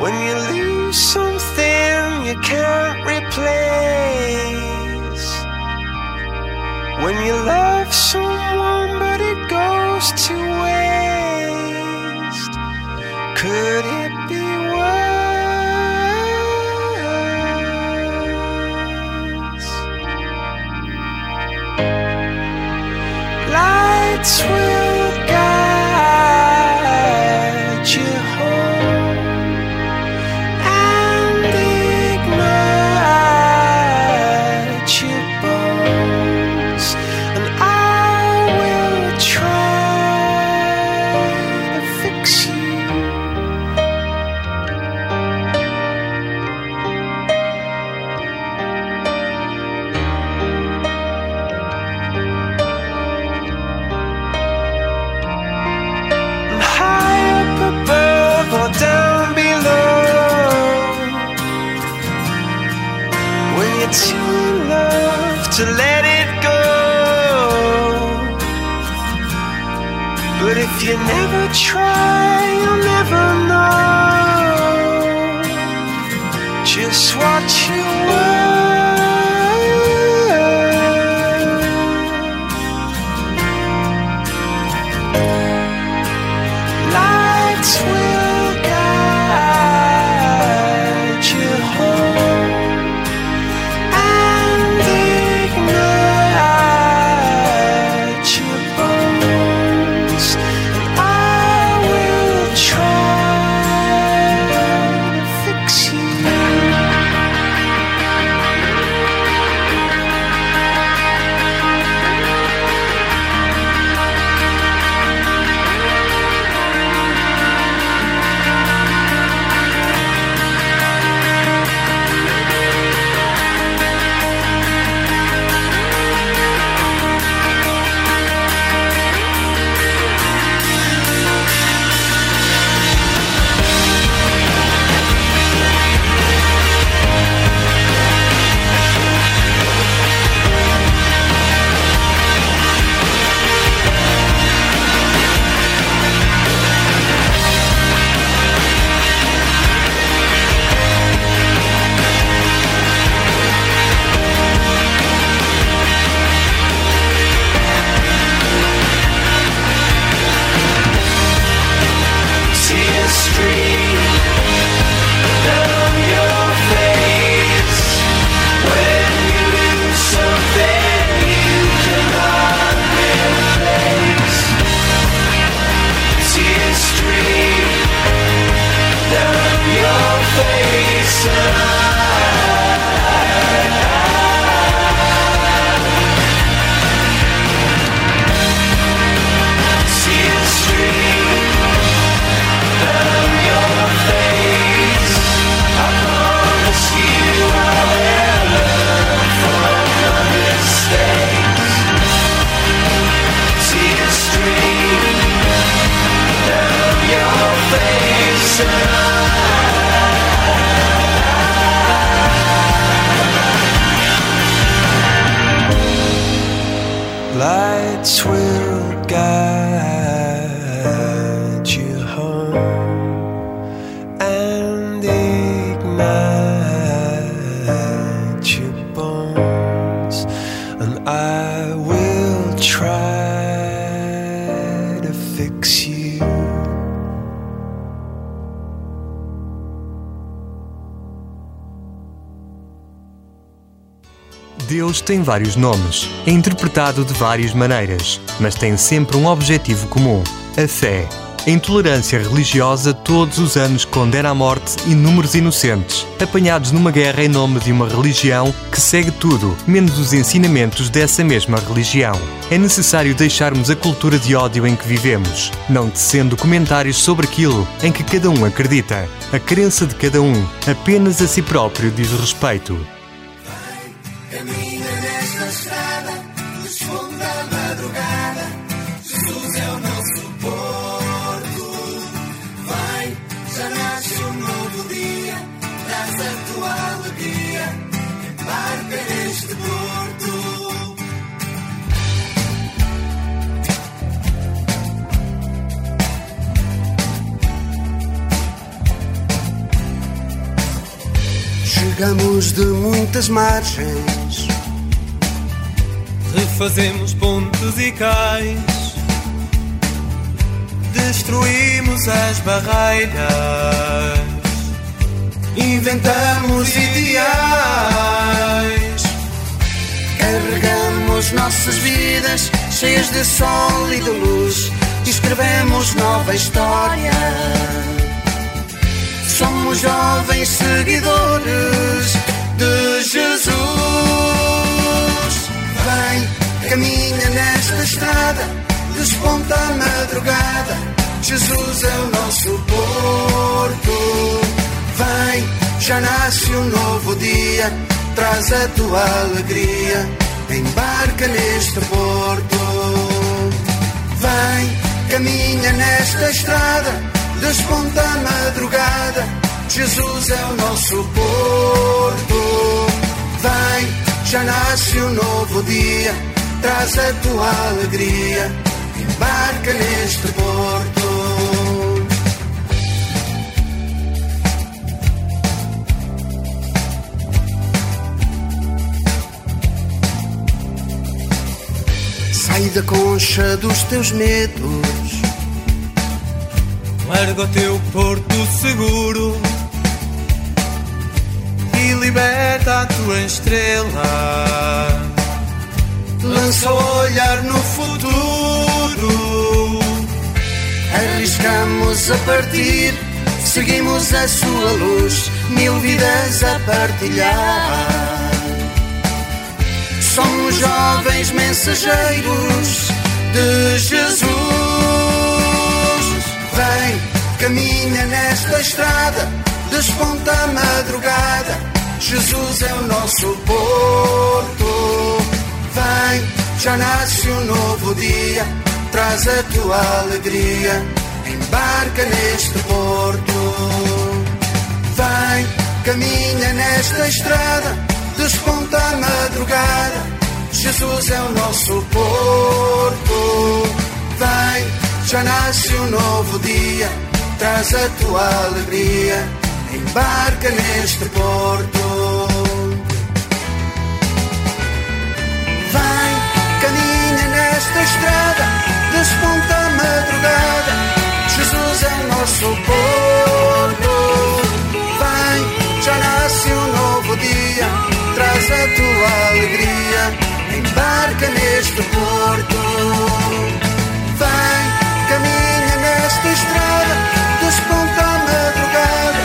When you lose something you can't replace. When you love vários nomes, é interpretado de várias maneiras, mas tem sempre um objetivo comum: a fé. A intolerância religiosa todos os anos condena à morte inúmeros inocentes, apanhados numa guerra em nome de uma religião que segue tudo, menos os ensinamentos dessa mesma religião. É necessário deixarmos a cultura de ódio em que vivemos, não tecendo comentários sobre aquilo em que cada um acredita. A crença de cada um apenas a si próprio diz respeito. Muitas margens. Refazemos pontes e cais, destruímos as barreiras, Inventamos ideais. Carregamos nossas vidas cheias de sol e de luz. Escrevemos nova história. Somos jovens seguidores de Jesus. Vem, caminha nesta estrada, desponta a madrugada. Jesus é o nosso porto. Vem, já nasce um novo dia, traz a tua alegria. Embarca neste porto. Vem, caminha nesta estrada, desponta a madrugada. Jesus é o nosso porto. Vem, já nasce um novo dia, traz a tua alegria, embarca neste porto. Sai da concha dos teus medos, Larga o teu porto seguro liberta a tua estrela. lança o olhar no futuro. Arriscamos a partir, seguimos a sua luz, mil vidas a partilhar. Somos jovens mensageiros de Jesus. Vem, caminha nesta estrada, desponta a madrugada. Jesus é o nosso porto. Vem, já nasce um novo dia, traz a tua alegria, embarca neste porto. Vem, caminha nesta estrada, desponta a madrugada. Jesus é o nosso porto. Vem, já nasce um novo dia, traz a tua alegria, embarca neste porto. Nesta estrada, desponta a madrugada. Jesus é nosso porto. Vem, já nasce um novo dia, traz a tua alegria, embarca neste porto. Vem, caminha nesta estrada, desponta a madrugada.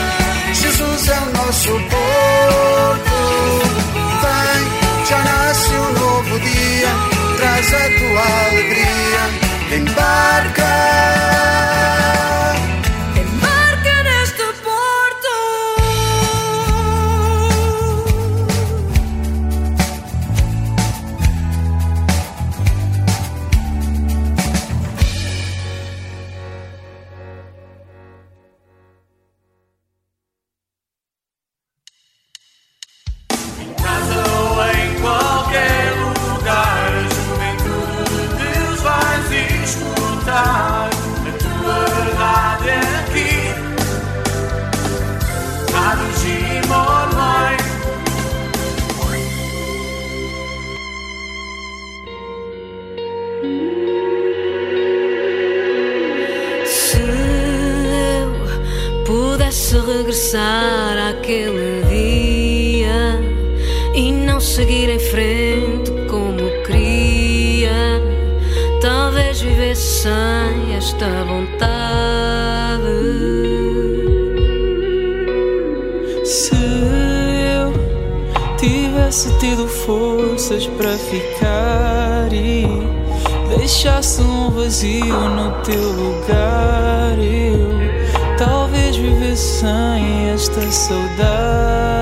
Jesus é o nosso porto. Vem, já nasce um novo dia, traz a tua alegria, embarca. Ficar e deixasse um vazio no teu lugar, eu talvez vivesse sem esta saudade.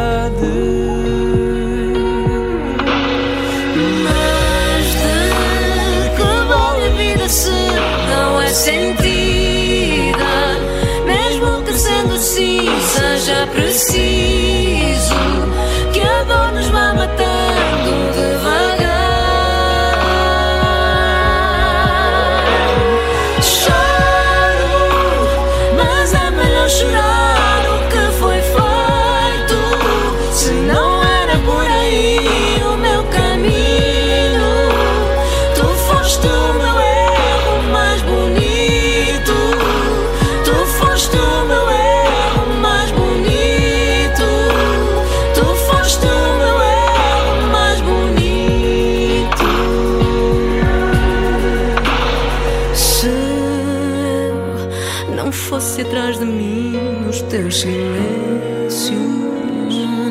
Teus silêncios.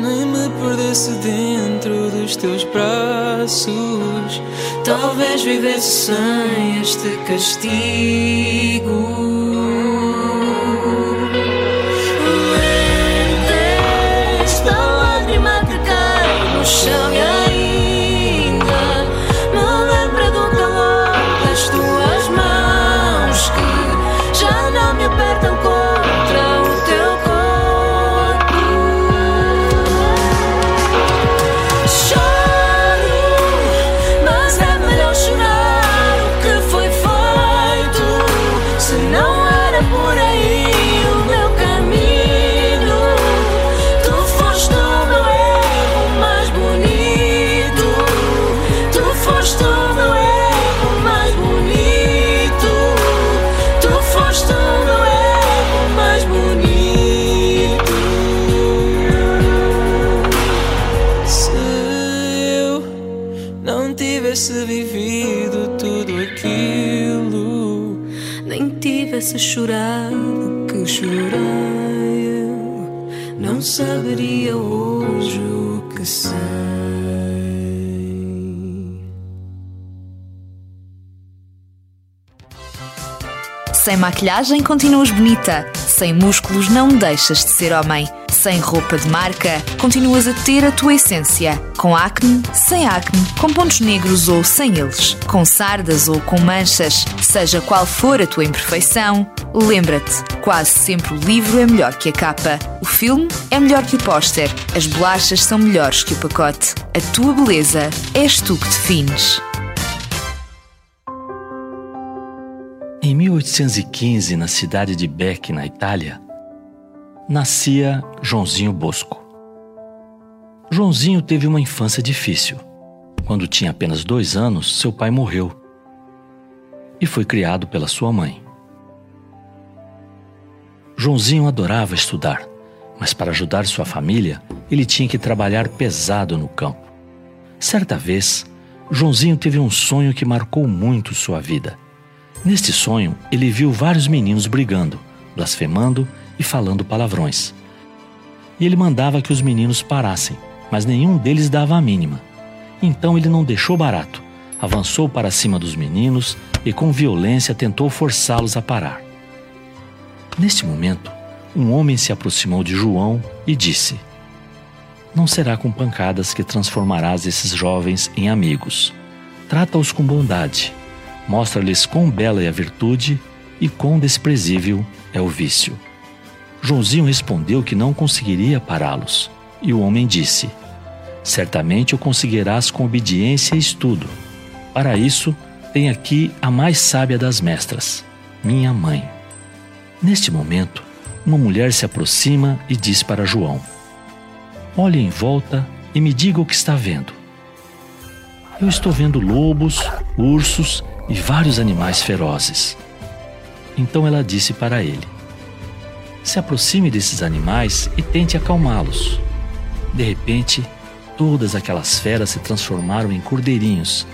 Nem me perdesse dentro dos teus braços. Talvez vivesse sem este castigo. Tivesse chorado que chorei não saberia hoje o que sei. Sem maquilhagem continuas bonita. Sem músculos não deixas de ser homem. Sem roupa de marca continuas a ter a tua essência. Com acne, sem acne, com pontos negros ou sem eles. Com sardas ou com manchas. Seja qual for a tua imperfeição, lembra-te: quase sempre o livro é melhor que a capa. O filme é melhor que o póster. As bolachas são melhores que o pacote. A tua beleza és tu que defines. Em 1815, na cidade de Bec, na Itália, nascia Joãozinho Bosco. Joãozinho teve uma infância difícil. Quando tinha apenas dois anos, seu pai morreu e foi criado pela sua mãe. Joãozinho adorava estudar, mas para ajudar sua família, ele tinha que trabalhar pesado no campo. Certa vez, Joãozinho teve um sonho que marcou muito sua vida. Neste sonho, ele viu vários meninos brigando, blasfemando e falando palavrões. E ele mandava que os meninos parassem, mas nenhum deles dava a mínima. Então ele não deixou barato, avançou para cima dos meninos e com violência tentou forçá-los a parar. Neste momento, um homem se aproximou de João e disse: Não será com pancadas que transformarás esses jovens em amigos. Trata-os com bondade mostra-lhes quão bela é a virtude e quão desprezível é o vício. Joãozinho respondeu que não conseguiria pará-los, e o homem disse: Certamente o conseguirás com obediência e estudo. Para isso, tem aqui a mais sábia das mestras, minha mãe. Neste momento, uma mulher se aproxima e diz para João: Olhe em volta e me diga o que está vendo. Eu estou vendo lobos, ursos e vários animais ferozes. Então ela disse para ele: Se aproxime desses animais e tente acalmá-los. De repente, todas aquelas feras se transformaram em cordeirinhos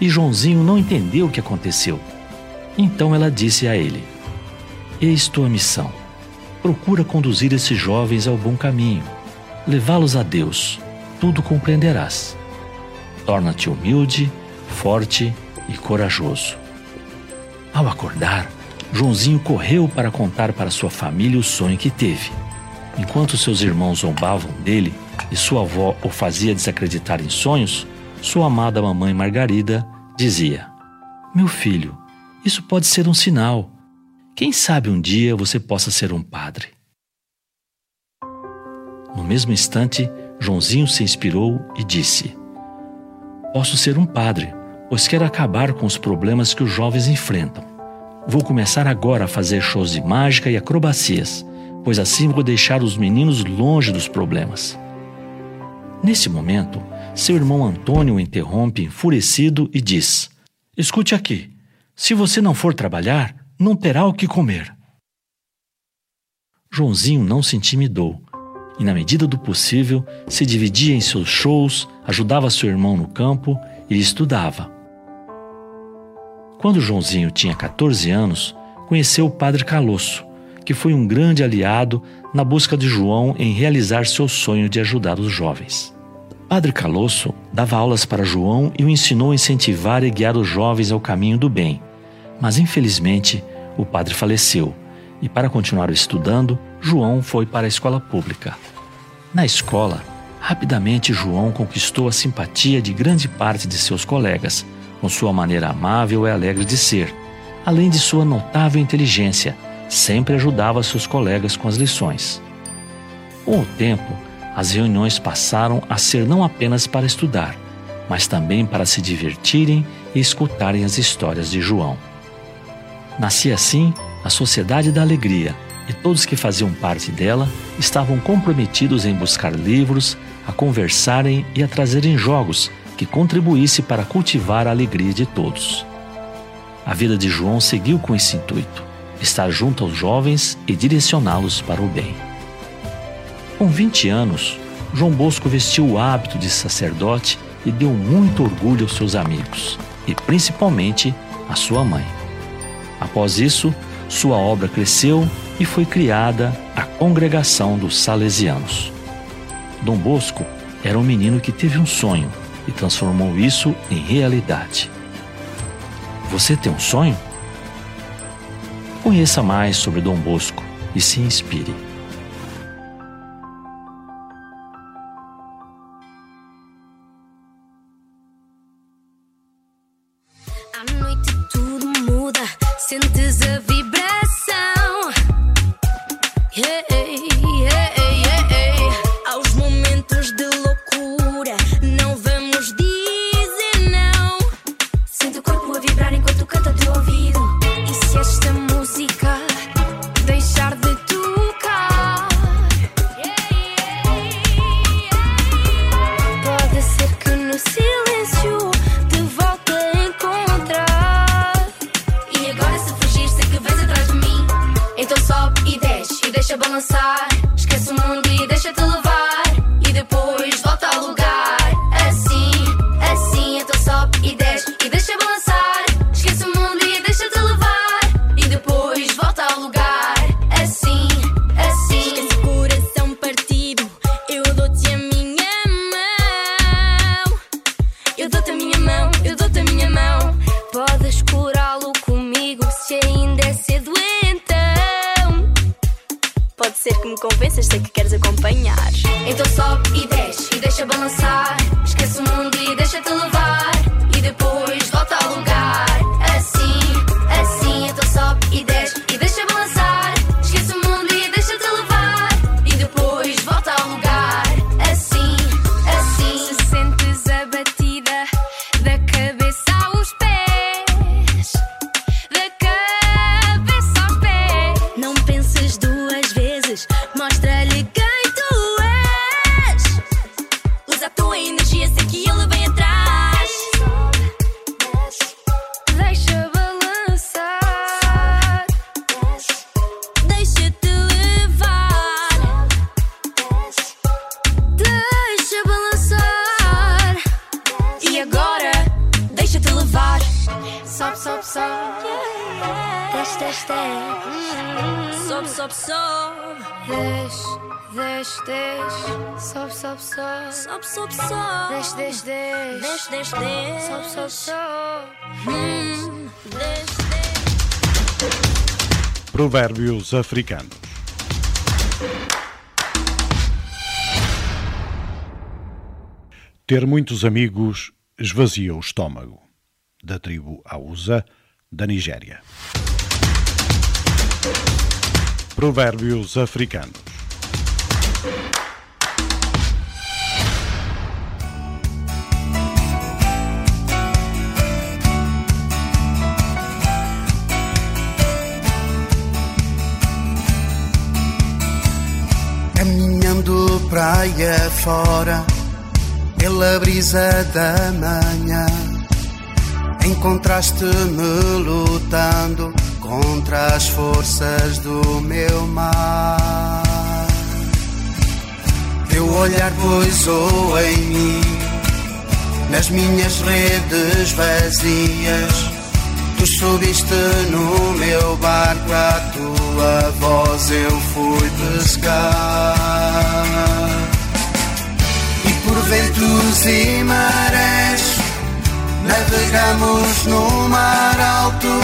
e Joãozinho não entendeu o que aconteceu. Então ela disse a ele: Eis tua missão. Procura conduzir esses jovens ao bom caminho, levá-los a Deus. Tudo compreenderás. Torna-te humilde, forte e corajoso. Ao acordar, Joãozinho correu para contar para sua família o sonho que teve. Enquanto seus irmãos zombavam dele e sua avó o fazia desacreditar em sonhos, sua amada mamãe Margarida dizia: Meu filho, isso pode ser um sinal. Quem sabe um dia você possa ser um padre. No mesmo instante, Joãozinho se inspirou e disse: Posso ser um padre, pois quero acabar com os problemas que os jovens enfrentam. Vou começar agora a fazer shows de mágica e acrobacias, pois assim vou deixar os meninos longe dos problemas. Nesse momento, seu irmão Antônio o interrompe enfurecido e diz: Escute aqui, se você não for trabalhar, não terá o que comer. Joãozinho não se intimidou e, na medida do possível, se dividia em seus shows, ajudava seu irmão no campo e estudava. Quando Joãozinho tinha 14 anos, conheceu o padre Calosso, que foi um grande aliado na busca de João em realizar seu sonho de ajudar os jovens. Padre Calosso dava aulas para João e o ensinou a incentivar e guiar os jovens ao caminho do bem. Mas infelizmente, o padre faleceu e para continuar estudando, João foi para a escola pública. Na escola, rapidamente João conquistou a simpatia de grande parte de seus colegas com sua maneira amável e alegre de ser, além de sua notável inteligência, sempre ajudava seus colegas com as lições. Com o tempo, as reuniões passaram a ser não apenas para estudar, mas também para se divertirem e escutarem as histórias de João. Nascia assim a Sociedade da Alegria, e todos que faziam parte dela estavam comprometidos em buscar livros, a conversarem e a trazerem jogos que contribuísse para cultivar a alegria de todos. A vida de João seguiu com esse intuito: estar junto aos jovens e direcioná-los para o bem. Com 20 anos, João Bosco vestiu o hábito de sacerdote e deu muito orgulho aos seus amigos e principalmente à sua mãe. Após isso, sua obra cresceu e foi criada a Congregação dos Salesianos. Dom Bosco era um menino que teve um sonho e transformou isso em realidade. Você tem um sonho? Conheça mais sobre Dom Bosco e se inspire. Provérbios africanos. Ter muitos amigos esvazia o estômago. Da tribo Hausa, da Nigéria. Provérbios africanos. Praia fora, pela brisa da manhã, encontraste-me lutando contra as forças do meu mar. Teu olhar pousou em mim, nas minhas redes vazias. Tu subiste no meu barco, a tua voz eu fui pescar. E por ventos e marés, navegamos no mar alto.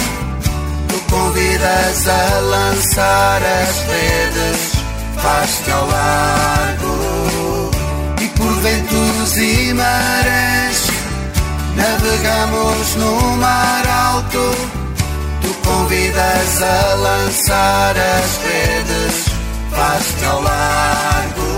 Tu convidas a lançar as redes, faz-te ao largo. E por ventos e marés, Navegamos no mar alto, convidas a lançar as redes, faz-te ao largo.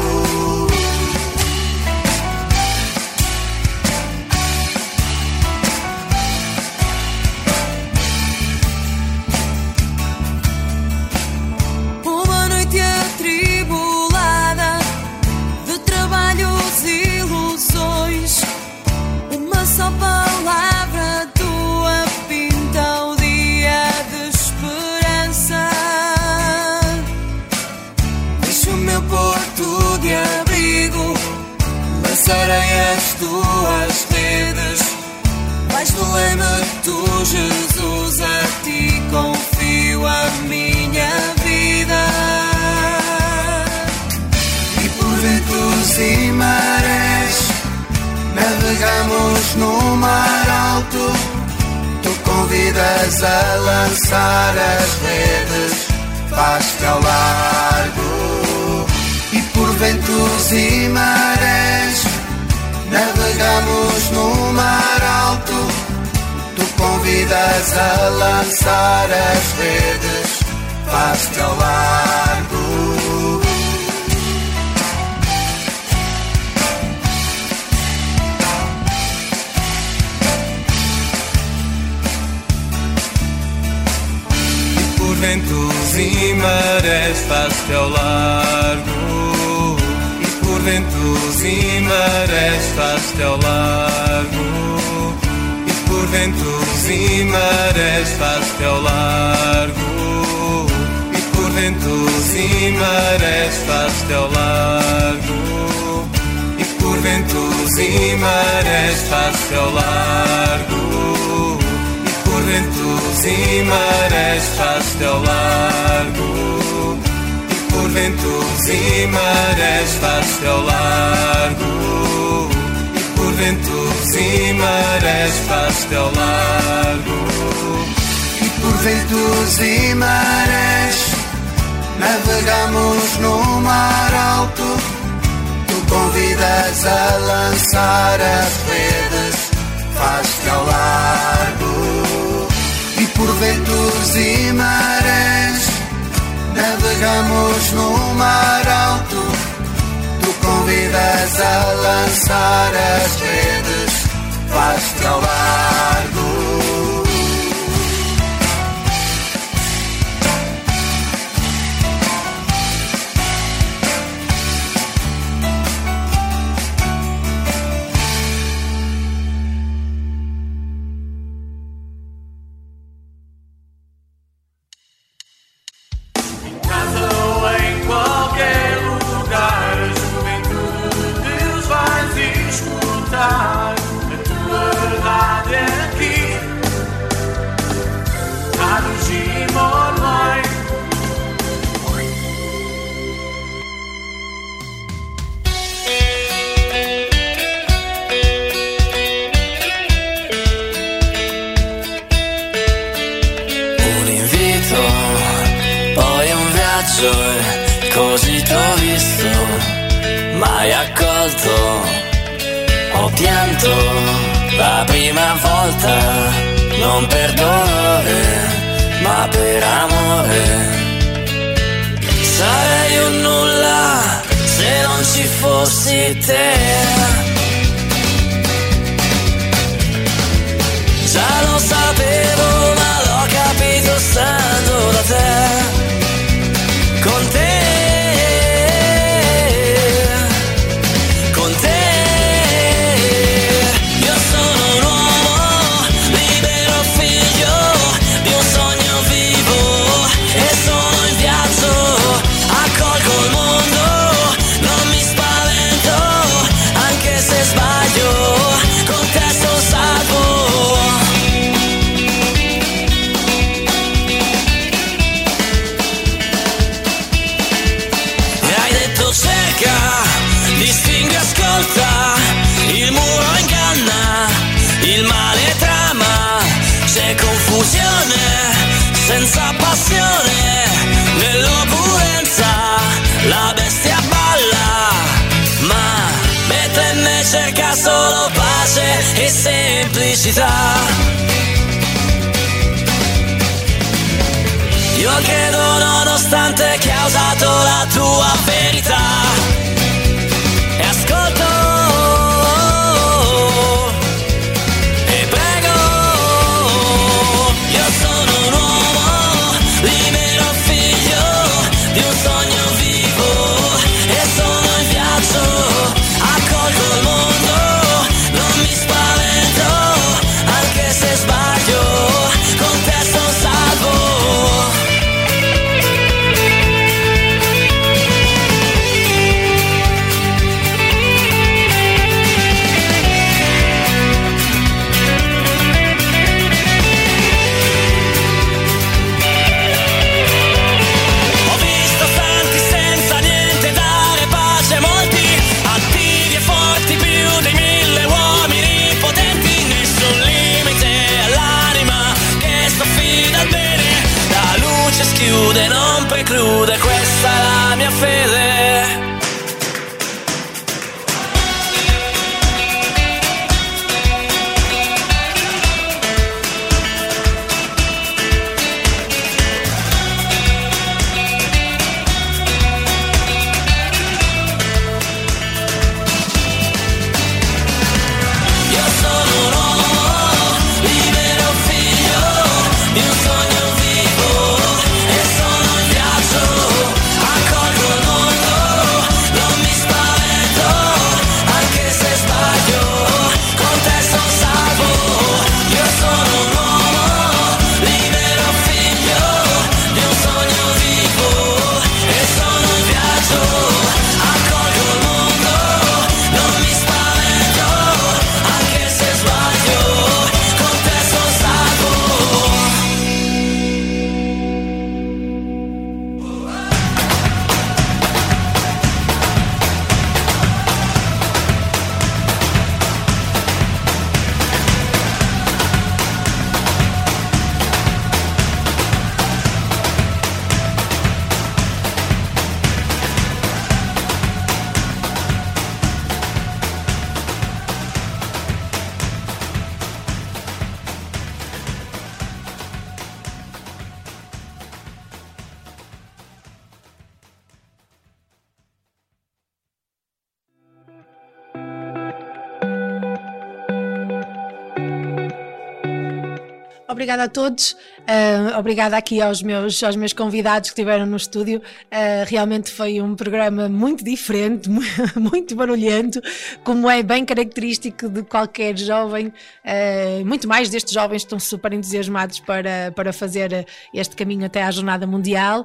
Obrigada a todos, uh, obrigada aqui aos meus, aos meus convidados que estiveram no estúdio. Uh, realmente foi um programa muito diferente, muito barulhento, como é bem característico de qualquer jovem, uh, muito mais destes jovens que estão super entusiasmados para, para fazer este caminho até à Jornada Mundial.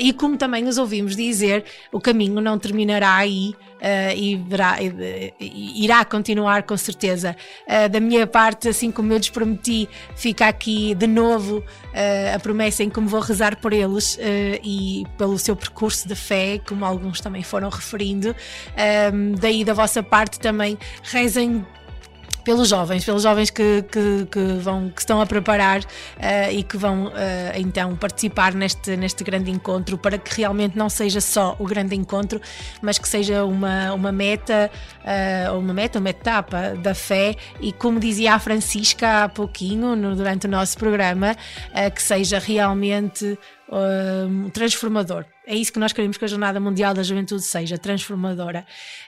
e como também os ouvimos dizer, o caminho não terminará aí. Uh, e, verá, irá continuar com certeza. Uh, da minha parte, assim como eu lhes prometi, fica aqui de novo uh, a promessa em me vou rezar por eles e pelo seu percurso de fé, como alguns também foram referindo. daí da vossa parte também rezem pelos jovens, pelos jovens que, que, que vão, que estão a preparar uh, e que vão uh, então participar neste, neste grande encontro para que realmente não seja só o grande encontro, mas que seja uma, uma meta, uh, uma meta, uma etapa da fé e como dizia a Francisca há pouquinho no, durante o nosso programa, que seja realmente transformador. É isso que nós queremos que a Jornada Mundial da Juventude seja, transformadora.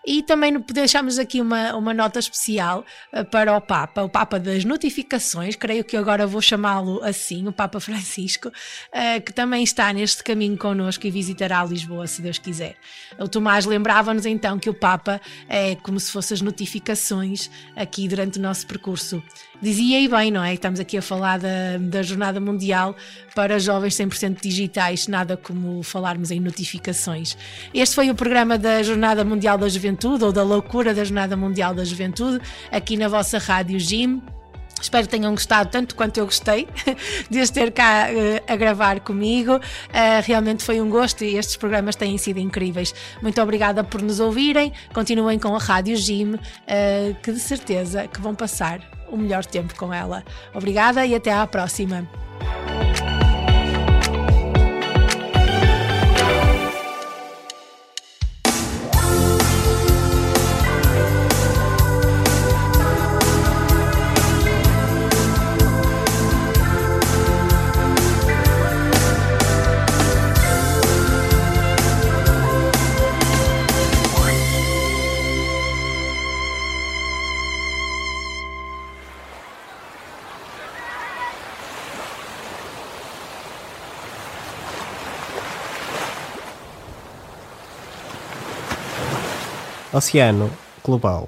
E também deixamos aqui uma, uma nota especial uh, para o Papa, o Papa das Notificações, creio que agora vou chamá-lo assim, o Papa Francisco, uh, que também está neste caminho connosco e visitará Lisboa, se Deus quiser. O Tomás lembrava-nos então que o Papa é como se fossem as notificações aqui durante o nosso percurso. Dizia e bem, não é? Estamos aqui a falar da, da Jornada Mundial para jovens 100% digitais, nada como falarmos em notificações. Este foi o programa da Jornada Mundial da Juventude, ou da loucura da Jornada Mundial da Juventude, aqui na vossa rádio Jim. Espero que tenham gostado tanto quanto eu gostei de os ter cá uh, a gravar comigo. Uh, realmente foi um gosto e estes programas têm sido incríveis. Muito obrigada por nos ouvirem. Continuem com a Rádio Jim, uh, que de certeza que vão passar o melhor tempo com ela. Obrigada e até à próxima. Oceano global.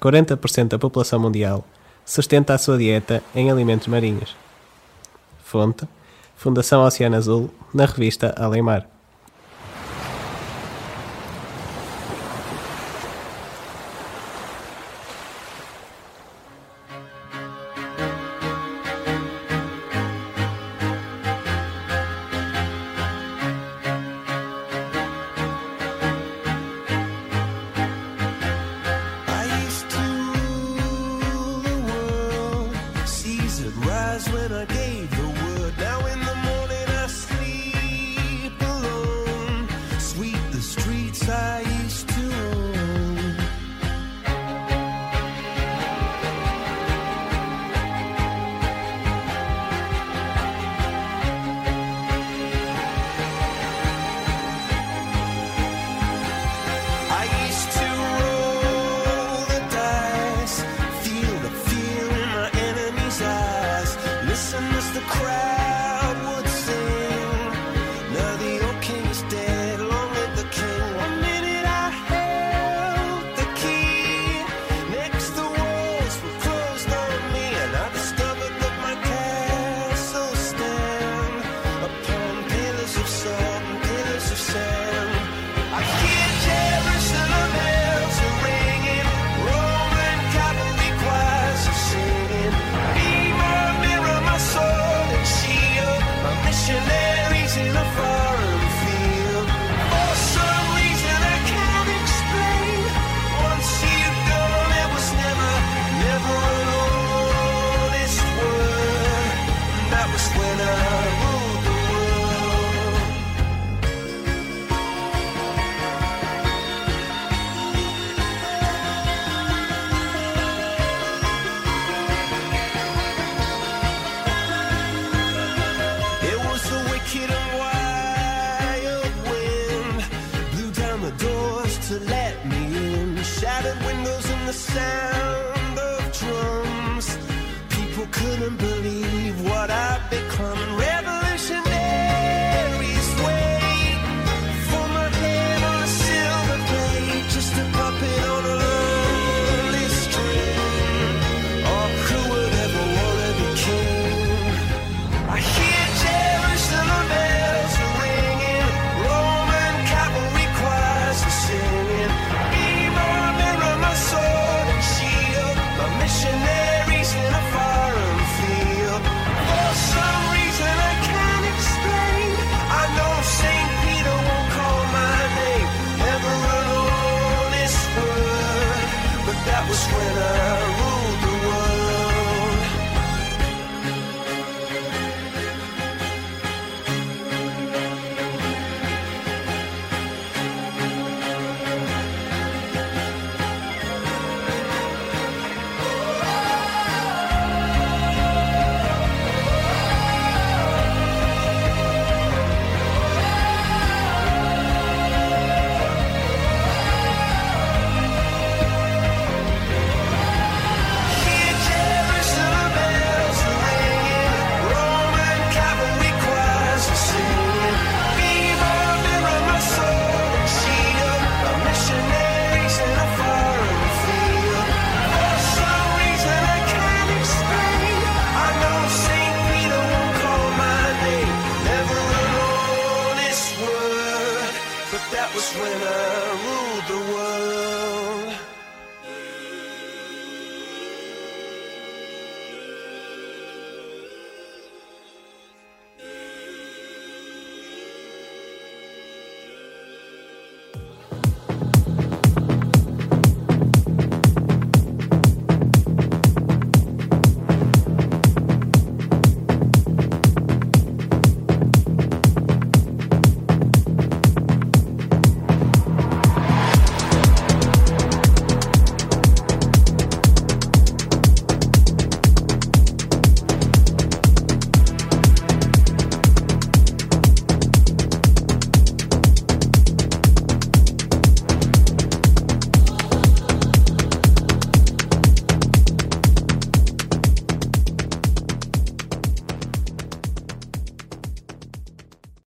40% da população mundial sustenta a sua dieta em alimentos marinhos. Fonte: Fundação Oceano Azul, na revista Além Mar.